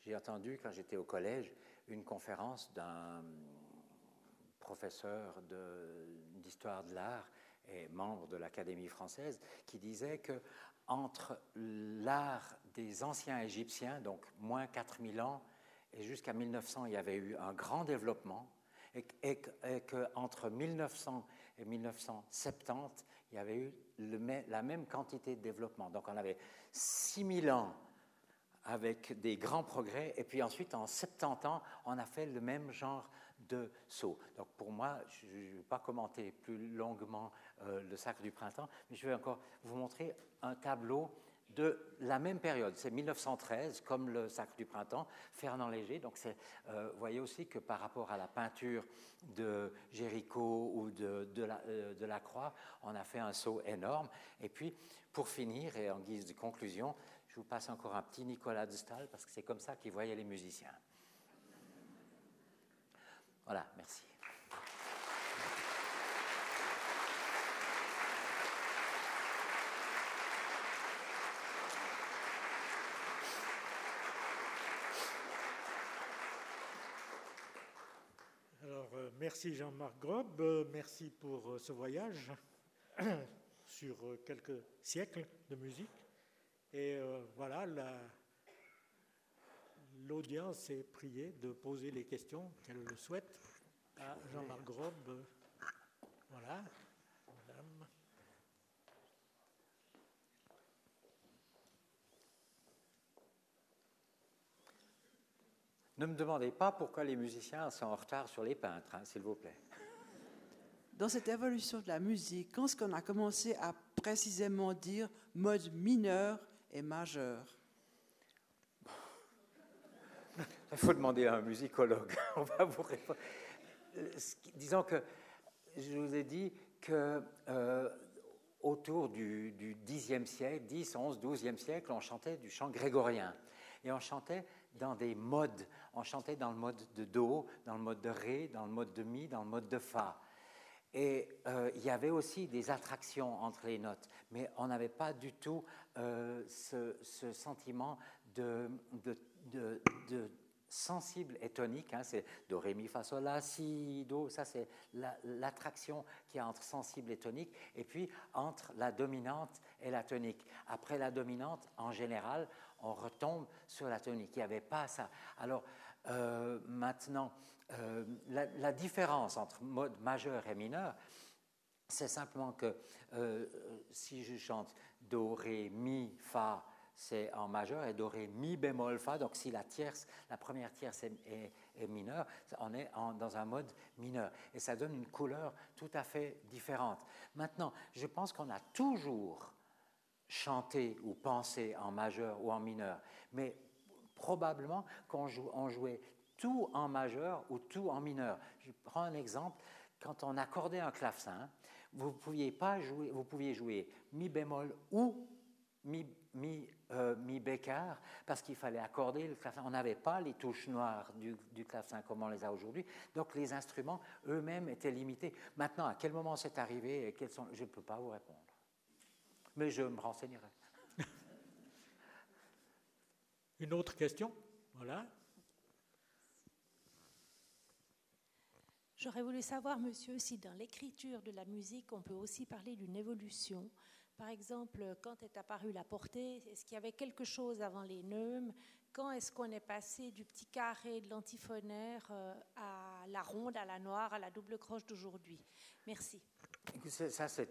J'ai entendu quand j'étais au collège une conférence d'un professeur d'histoire de, l'art et membre de l'Académie française qui disait que entre l'art des anciens Égyptiens, donc moins 4000 ans, et jusqu'à 1900, il y avait eu un grand développement, et, qu'entre 1900 et 1970, il y avait eu la même quantité de développement. Donc on avait 6000 ans avec des grands progrès, et puis ensuite, en 70 ans, on a fait le même genre de saut. Donc pour moi, je ne vais pas commenter plus longuement euh, le Sacre du Printemps, mais je vais encore vous montrer un tableau de la même période. C'est 1913, comme le Sacre du Printemps, Fernand Léger. Donc euh, vous voyez aussi que par rapport à la peinture de Géricault ou de, de, la, euh, de la Croix, on a fait un saut énorme. Et puis, pour finir, et en guise de conclusion, je vous passe encore un petit Nicolas de Stahl, parce que c'est comme ça qu'il voyait les musiciens. Voilà, merci. Alors, euh, merci Jean-Marc Grob, euh, merci pour euh, ce voyage sur quelques siècles de musique. Et voilà, l'audience est priée de poser les questions qu'elle le souhaite à Jean-Marc Grob. Voilà, Ne me demandez pas pourquoi les musiciens sont en retard sur les peintres, hein, s'il vous plaît. Dans cette évolution de la musique, quand est-ce qu'on a commencé à précisément dire mode mineur et majeur? Il faut demander à un musicologue. On va vous répondre. Disons que je vous ai dit que euh, autour du, du 10e siècle, 10, 11, 12e siècle, on chantait du chant grégorien. Et on chantait dans des modes. On chantait dans le mode de Do, dans le mode de Ré, dans le mode de Mi, dans le mode de Fa. Et euh, il y avait aussi des attractions entre les notes, mais on n'avait pas du tout euh, ce, sentiment de, sensible et tonique. Hein. c'est Do, Ré, Mi, Fa, Sol, La, Si, Do. Ça, c'est l'attraction qu'il y a entre sensible et tonique, et puis entre la dominante et la tonique. Après la dominante, en général, on retombe sur la tonique. Il n'y avait pas ça. Alors euh, maintenant, euh, la, différence entre mode majeur et mineur, c'est simplement que euh, si je chante Do, Ré, Mi, Fa, c'est en majeur, et Do, Ré, Mi bémol, Fa, donc si la tierce, la première tierce est, mineure, on est dans un mode mineur. Et ça donne une couleur tout à fait différente. Maintenant, je pense qu'on a toujours chanter ou penser en majeur ou en mineur, mais probablement qu'on jouait tout en majeur ou tout en mineur. Je prends un exemple. Quand on accordait un clavecin, vous pouviez pas jouer, vous pouviez jouer mi bémol ou mi, mi, euh, bécard parce qu'il fallait accorder le clavecin. On n'avait pas les touches noires du, clavecin comme on les a aujourd'hui, donc les instruments eux-mêmes étaient limités. Maintenant, à quel moment c'est arrivé et sont, je ne peux pas vous répondre mais je me renseignerai. Une autre question? Voilà. J'aurais voulu savoir, monsieur, si dans l'écriture de la musique, on peut aussi parler d'une évolution. Par exemple, quand est apparue la portée, est-ce qu'il y avait quelque chose avant les neumes? Quand est-ce qu'on est passé du petit carré de l'antiphonaire euh, à la ronde, à la noire, à la double croche d'aujourd'hui? Merci. Ça, s'est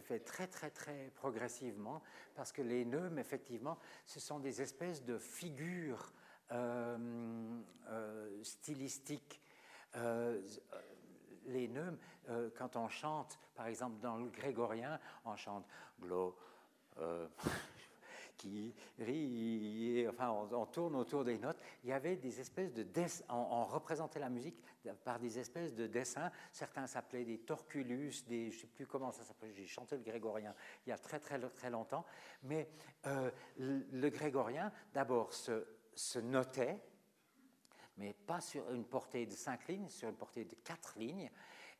fait très, très, très progressivement parce que les neumes, effectivement, ce sont des espèces de figures euh, euh, stylistiques. Euh, les neumes, quand on chante, par exemple, dans le grégorien, on chante glo, qui rit, enfin on, tourne autour des notes. Il y avait des espèces de on, représentait la musique par des espèces de dessins. Certains s'appelaient des torculus, des, je ne sais plus comment ça s'appelait, j'ai chanté le grégorien il y a très très très longtemps. Mais euh, le, grégorien, d'abord, se, se notait, mais pas sur une portée de cinq lignes, sur une portée de quatre lignes.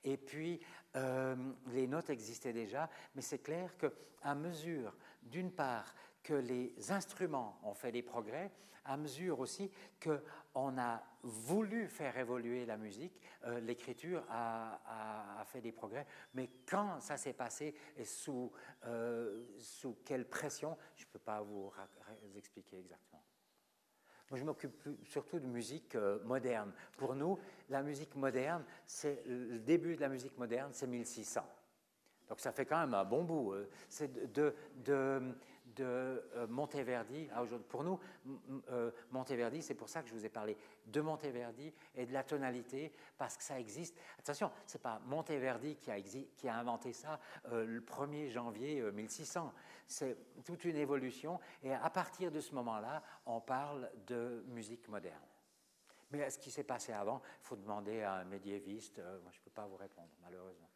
Et puis, euh, les notes existaient déjà, mais c'est clair qu'à mesure, d'une part, que les instruments ont fait des progrès, à mesure aussi qu'on a voulu faire évoluer la musique, euh, l'écriture a, fait des progrès. Mais quand ça s'est passé et sous, euh, quelle pression, je ne peux pas vous expliquer exactement. Moi, je m'occupe surtout de musique euh, moderne. Pour nous, la musique moderne, c'est le début de la musique moderne, c'est 1600. Donc ça fait quand même un bon bout. C'est de de euh, Monteverdi à aujourd'hui. Pour nous, euh, Monteverdi, c'est pour ça que je vous ai parlé de Monteverdi et de la tonalité, parce que ça existe. Attention, ce n'est pas Monteverdi qui a, qui a inventé ça euh, le 1er janvier 1600. C'est toute une évolution, et à partir de ce moment-là, on parle de musique moderne. Mais ce qui s'est passé avant, il faut demander à un médiéviste. moi, je ne peux pas vous répondre, malheureusement.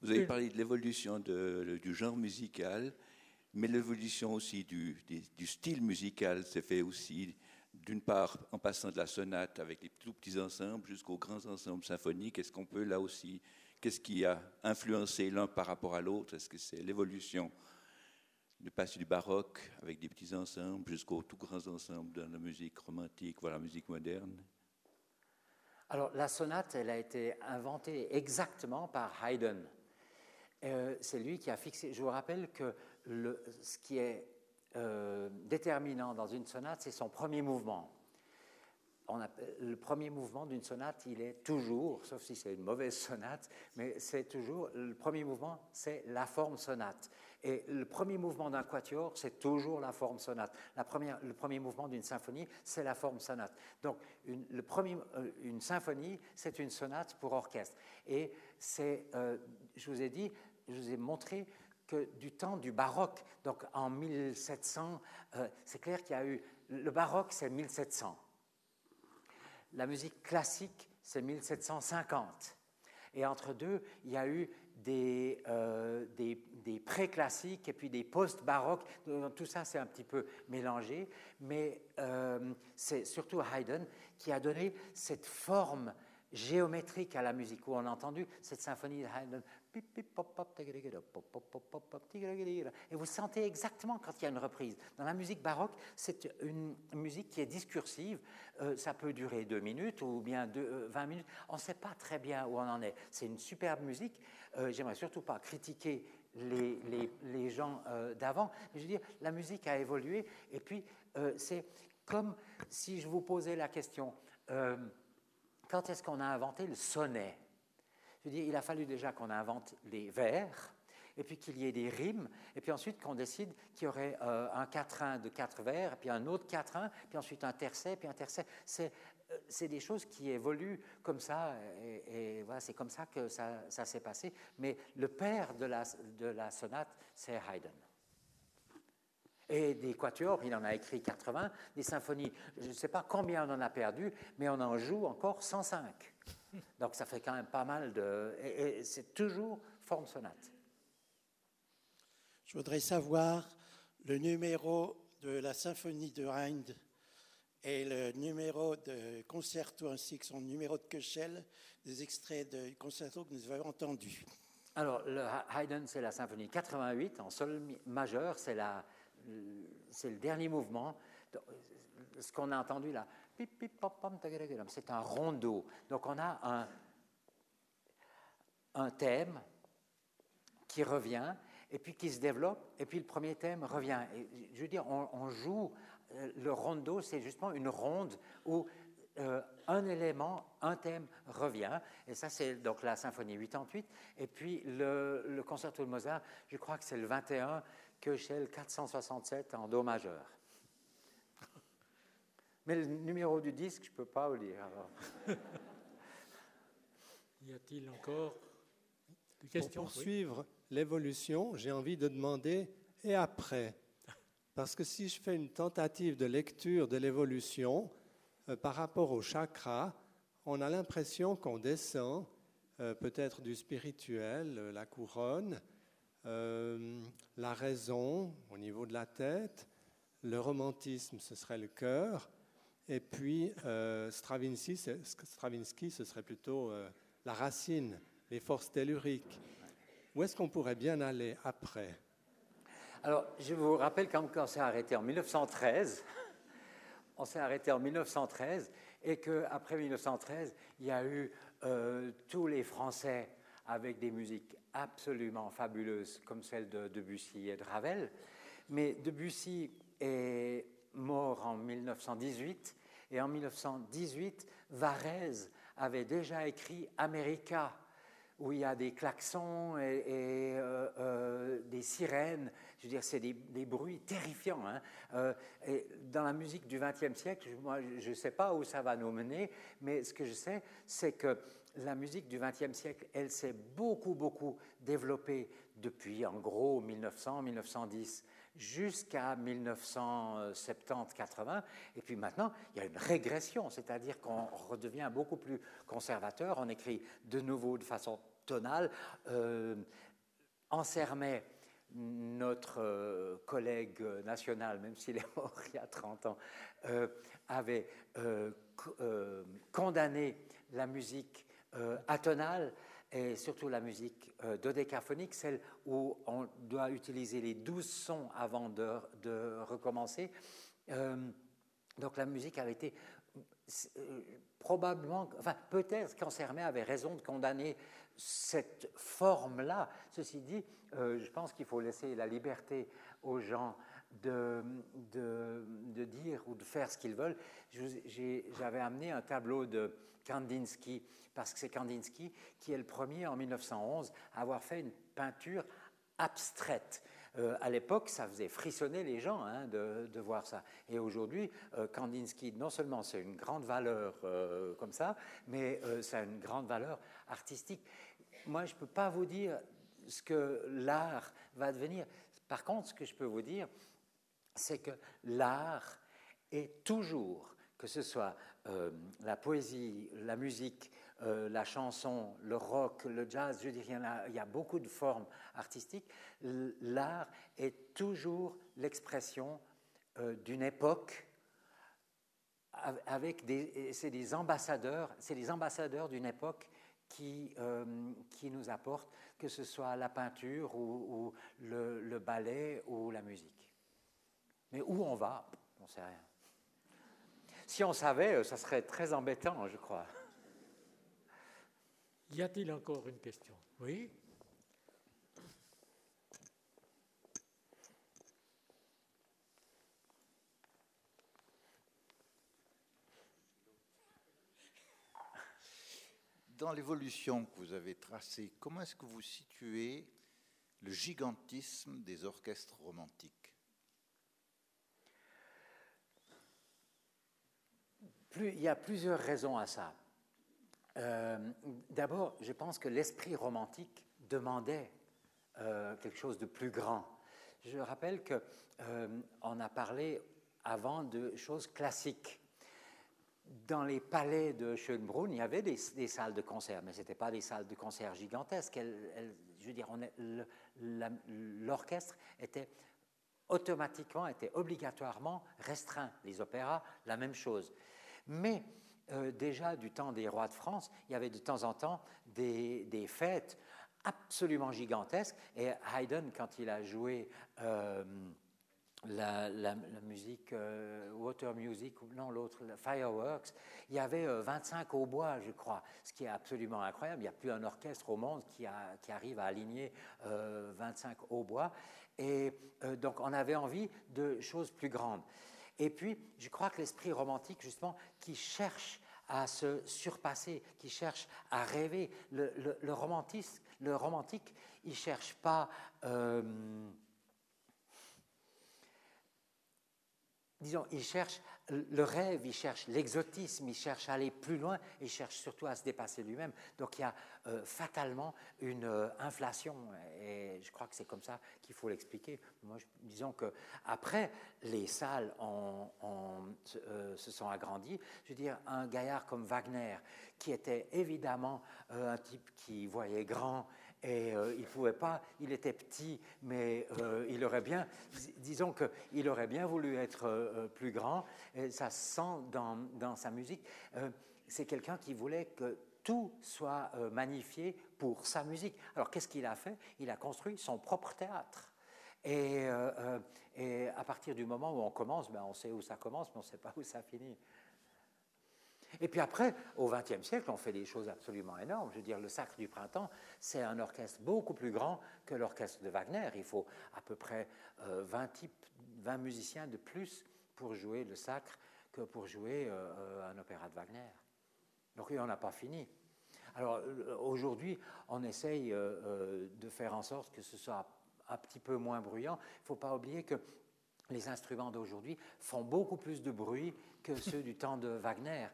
Vous avez parlé de l'évolution du genre musical mais l'évolution aussi du, style musical s'est fait aussi, d'une part, en passant de la sonate avec les tout petits ensembles jusqu'aux grands ensembles symphoniques. Est-ce qu'on peut là aussi, qu'est-ce qui a influencé l'un par rapport à l'autre? Est-ce que c'est l'évolution de passer du baroque avec des petits ensembles jusqu'aux tout grands ensembles dans la musique romantique, voilà la musique moderne? Alors la sonate, elle a été inventée exactement par Haydn. Euh, c'est lui qui a fixé. Je vous rappelle que ce qui est euh, déterminant dans une sonate, c'est son premier mouvement. Le premier mouvement d'une sonate, il est toujours, sauf si c'est une mauvaise sonate, mais c'est toujours, le premier mouvement, c'est la forme sonate. Et le premier mouvement d'un quatuor, c'est toujours la forme sonate. Le premier mouvement d'une symphonie, c'est la forme sonate. Donc, une, euh, symphonie, c'est une sonate pour orchestre. Et c'est, euh, je vous ai dit, je vous ai montré que du temps du baroque. Donc en 1700, euh, c'est clair qu'il y a eu. Le baroque, c'est 1700. La musique classique, c'est 1750. Et entre deux, il y a eu des, euh, des, pré-classiques et puis des post-baroques. Tout ça, c'est un petit peu mélangé. Mais euh, c'est surtout Haydn qui a donné cette forme géométrique à la musique, où on a entendu cette symphonie de Haydn et vous sentez exactement quand il y a une reprise. Dans la musique baroque, c'est une musique qui est discursive. Euh, ça peut durer deux minutes ou bien deux, 20 euh, minutes. On ne sait pas très bien où on en est. C'est une superbe musique. Euh, J'aimerais surtout pas critiquer les, gens euh, d'avant. Je veux dire, la musique a évolué. Et puis, c'est comme si je vous posais la question quand est-ce qu'on a inventé le sonnet? Je veux dire, il a fallu déjà qu'on invente les vers, et puis qu'il y ait des rimes, et puis ensuite qu'on décide qu'il y aurait euh, un quatrain de quatre vers, puis un autre quatrain, puis ensuite un tercet, puis un tercet. C'est, euh, des choses qui évoluent comme ça, et, voilà, c'est comme ça que ça, s'est passé. Mais le père de la sonate, c'est Haydn. Et des quatuors, il en a écrit 80, des symphonies, je ne sais pas combien on en a perdu, mais on en joue encore 105. Donc ça fait quand même pas mal de... Et, c'est toujours forme sonate. Je voudrais savoir le numéro de la symphonie de Hind et le numéro de concerto ainsi que son numéro de Köchel, des extraits de concerto que nous avons entendus. Alors, le Haydn, c'est la symphonie 88 en sol majeur, c'est le dernier mouvement. Ce qu'on a entendu là, c'est un rondeau. Donc on a un, un thème qui revient et puis qui se développe, et puis le premier thème revient. je veux dire, on, joue, euh, le rondeau, c'est justement une ronde où euh, un élément, un thème revient, et ça c'est donc la symphonie 88, et puis le, le concerto de Mozart, je crois que c'est le 21, que chez le 467 en Do majeur. Mais le numéro du disque, je ne peux pas vous dire. y a-t-il encore des questions? Pour poursuivre l'évolution, j'ai envie de demander et après? Parce que si je fais une tentative de lecture de l'évolution euh, par rapport au chakra, on a l'impression qu'on descend euh, peut-être du spirituel, euh, la couronne, la raison au niveau de la tête, le romantisme, ce serait le cœur, et puis, euh, Stravinsky, Stravinsky, ce serait plutôt euh, la racine les forces telluriques. Où est-ce qu'on pourrait bien aller après? Alors, je vous rappelle quand on s'est arrêté en 1913. On s'est arrêté en 1913 et qu'après 1913, il y a eu euh, tous les Français avec des musiques absolument fabuleuses comme celle de Debussy et de Ravel. Mais Debussy est mort en 1918 et en 1918, Varese avait déjà écrit America, où il y a des klaxons et, euh, euh, des sirènes. Je veux dire, c'est des, bruits terrifiants. Hein. Euh, et dans la musique du XXe siècle, moi, je ne sais pas où ça va nous mener, mais ce que je sais, c'est que la musique du XXe siècle, elle s'est beaucoup, beaucoup développée depuis, en gros, 1900-1910 jusqu'à 1970-80. Et puis maintenant, il y a une régression, c'est-à-dire qu'on redevient beaucoup plus conservateur. On écrit de nouveau de façon tonale. Euh, notre euh, collègue national, même s'il est mort il y a 30 ans, euh, avait euh, condamné la musique atonale et surtout la musique euh, dodécaphonique, celle où on doit utiliser les douze sons avant de, recommencer. Euh, donc la musique avait été euh, probablement, enfin peut-être qu'Ansermet avait raison de condamner cette forme-là. Ceci dit, je pense qu'il faut laisser la liberté aux gens de, de, de, dire ou de faire ce qu'ils veulent. J'avais amené un tableau de Kandinsky parce que c'est Kandinsky qui est le premier en 1911 à avoir fait une peinture abstraite. Euh, à l'époque, ça faisait frissonner les gens hein, de, voir ça. Et aujourd'hui, euh, Kandinsky, non seulement c'est une grande valeur euh, comme ça, mais ça a une grande valeur artistique. Moi, je ne peux pas vous dire ce que l'art va devenir. Par contre, ce que je peux vous dire, c'est que l'art est toujours, que ce soit la poésie, la musique, euh, la chanson, le rock, le jazz, je dirais, il y, a, beaucoup de formes artistiques. L'art est toujours l'expression euh, d'une époque avec des, c'est des ambassadeurs, c'est les ambassadeurs d'une époque qui, euh, nous apportent, que ce soit la peinture ou, le, ballet ou la musique. Mais où on va, on ne sait rien. Si on savait, ça serait très embêtant, je crois. Y a-t-il encore une question? Oui Dans l'évolution que vous avez tracée, comment est-ce que vous situez le gigantisme des orchestres romantiques? Il y a plusieurs raisons à ça. Euh, d'abord, je pense que l'esprit romantique demandait euh, quelque chose de plus grand. Je rappelle qu'on euh, a parlé avant de choses classiques. Dans les palais de Schönbrunn, il y avait des, salles de concert, mais ce n'étaient pas des salles de concert gigantesques. je veux dire, l'orchestre était automatiquement, était obligatoirement restreint. Les opéras, la même chose. Mais euh, déjà du temps des rois de France, il y avait de temps en temps des, fêtes absolument gigantesques. Et Haydn, quand il a joué euh, la, musique euh, Water Music, ou non l'autre, Fireworks, il y avait 25 hautbois, je crois, ce qui est absolument incroyable. Il n'y a plus un orchestre au monde qui, qui arrive à aligner 25 hautbois. Et donc on avait envie de choses plus grandes. Et puis, je crois que l'esprit romantique, justement, qui cherche à se surpasser, qui cherche à rêver, le, romantique, il ne cherche pas... Euh, disons, il cherche le rêve, il cherche l'exotisme, il cherche à aller plus loin, il cherche surtout à se dépasser lui-même. Donc il y a euh, fatalement une euh, inflation, et je crois que c'est comme ça qu'il faut l'expliquer. Moi, disons que après les salles euh, se sont agrandies. Je veux dire, un gaillard comme Wagner, qui était évidemment un type qui voyait grand Et euh, il pouvait pas, il était petit, mais euh, il aurait bien, disons qu'il aurait bien voulu être euh, plus grand, et ça se sent dans, dans sa musique. c'est quelqu'un qui voulait que tout soit magnifié pour sa musique. Alors qu'est-ce qu'il a fait? Il a construit son propre théâtre. Et, et, à partir du moment où on commence, ben on sait où ça commence, mais on ne sait pas où ça finit. Et puis après, au XXe siècle, on fait des choses absolument énormes. Je veux dire, le Sacre du Printemps, c'est un orchestre beaucoup plus grand que l'orchestre de Wagner. Il faut à peu près 20, euh, types, 20 musiciens de plus pour jouer le Sacre que pour jouer euh, euh, un opéra de Wagner. Donc, on n'a pas fini. Alors, aujourd'hui, on essaye de faire en sorte que ce soit un petit peu moins bruyant. Il ne faut pas oublier que les instruments d'aujourd'hui font beaucoup plus de bruit que ceux du temps de Wagner.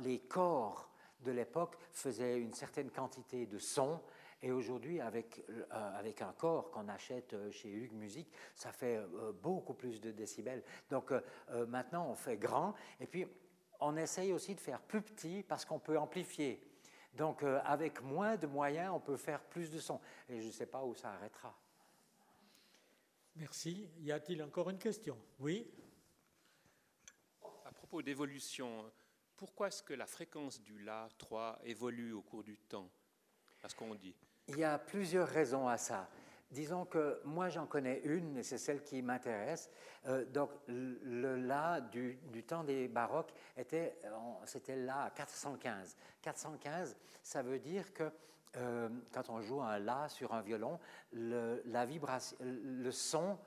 les corps de l'époque faisaient une certaine quantité de son, et aujourd'hui, avec, euh, avec un corps qu'on achète euh, chez Hugues Musique, ça fait euh, beaucoup plus de décibels. Donc maintenant, on fait grand, et puis on essaye aussi de faire plus petit parce qu'on peut amplifier. Donc avec moins de moyens, on peut faire plus de son. Et je ne sais pas où ça arrêtera. Merci. Y a-t-il encore une question? Oui d'évolution, pourquoi est-ce que la fréquence du La 3 évolue au cours du temps? Parce qu'on dit. Il y a plusieurs raisons à ça. Disons que moi j'en connais une, et c'est celle qui m'intéresse. Euh, donc le La du, temps des baroques était, c'était La à 415. 415, ça veut dire que euh, quand on joue un La sur un violon, le, son,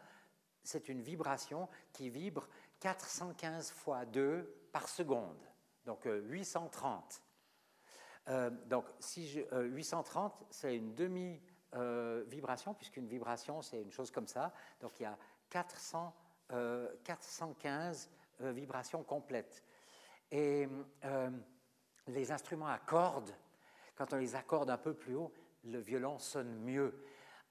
c'est une vibration qui vibre 415 fois 2 par seconde, donc 830. Euh, euh, donc si je, 830, euh, c'est une demi-vibration, puisqu'une vibration, c'est une chose comme ça. Donc il y a 400, 415 vibrations complètes. Et les instruments à cordes, quand on les accorde un peu plus haut, le violon sonne mieux.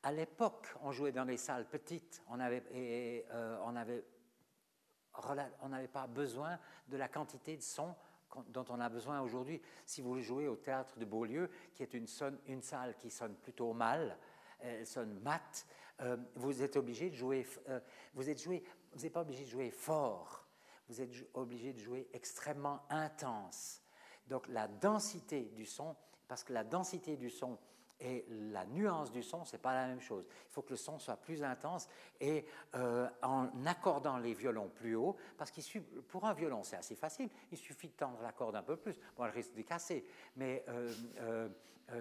À l'époque, on jouait dans les salles petites, on avait, et, on avait on n'avait pas besoin de la quantité de son dont on a besoin aujourd'hui. Si vous jouez au théâtre de Beaulieu, qui est une, salle qui sonne plutôt mal, elle sonne mat, euh, vous êtes obligé de jouer, euh, vous êtes joué, vous n'êtes pas obligé de jouer fort, vous êtes obligé de jouer extrêmement intense. Donc la densité du son, parce que la densité du son et la nuance du son, c'est pas la même chose. Il faut que le son soit plus intense et euh, en accordant les violons plus haut, parce que pour un violon, c'est assez facile, il suffit de tendre la corde un peu plus. Bon, elle risque de casser, mais euh, euh,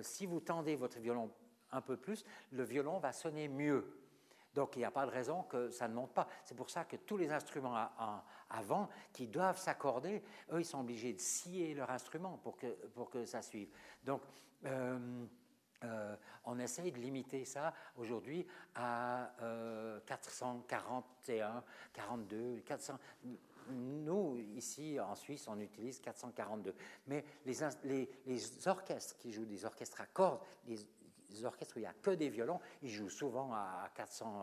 si vous tendez votre violon un peu plus, le violon va sonner mieux. Donc il n'y a pas de raison que ça ne monte pas. C'est pour ça que tous les instruments avant qui doivent s'accorder, eux, ils sont obligés de scier leur instrument pour que, pour que ça suive. Donc euh, on essaye de limiter ça aujourd'hui à 441, 42, 400. Nous, ici en Suisse, on utilise 442. Mais les, les, orchestres qui jouent des orchestres à cordes, les, orchestres où il n'y a que des violons, ils jouent souvent à 400,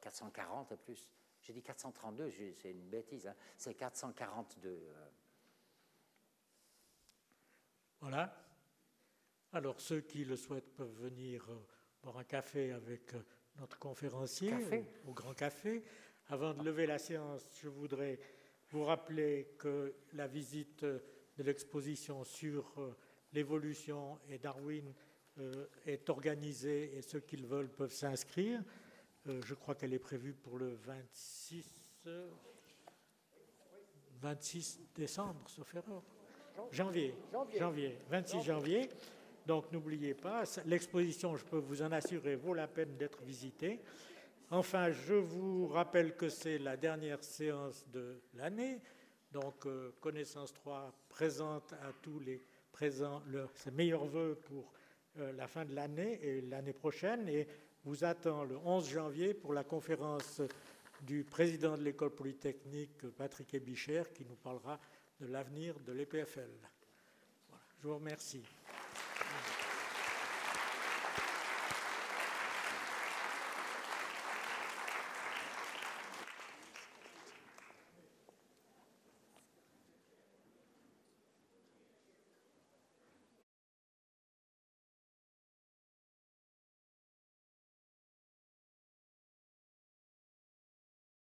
440 euh, et plus. J'ai dit 432, c'est une bêtise, hein. c'est 442. Euh. Voilà. Alors ceux qui le souhaitent peuvent venir euh, boire un café avec euh, notre conférencier au, Grand Café. Avant de lever la séance, je voudrais vous rappeler que la visite euh, de l'exposition sur l'évolution et Darwin est organisée et ceux qui le veulent peuvent s'inscrire. je crois qu'elle est prévue pour le 26, 26 décembre, sauf erreur. Janvier, janvier, 26 janvier. Donc n'oubliez pas, l'exposition, je peux vous en assurer, vaut la peine d'être visitée. Enfin, je vous rappelle que c'est la dernière séance de l'année. Donc, euh, Connaissance 3 présente à tous les présents ses meilleurs voeux pour euh, la fin de l'année et l'année prochaine. Et vous attend le 11 janvier pour la conférence du président de l'école polytechnique, Patrick Ebicher, qui nous parlera de l'avenir de l'EPFL. je vous remercie.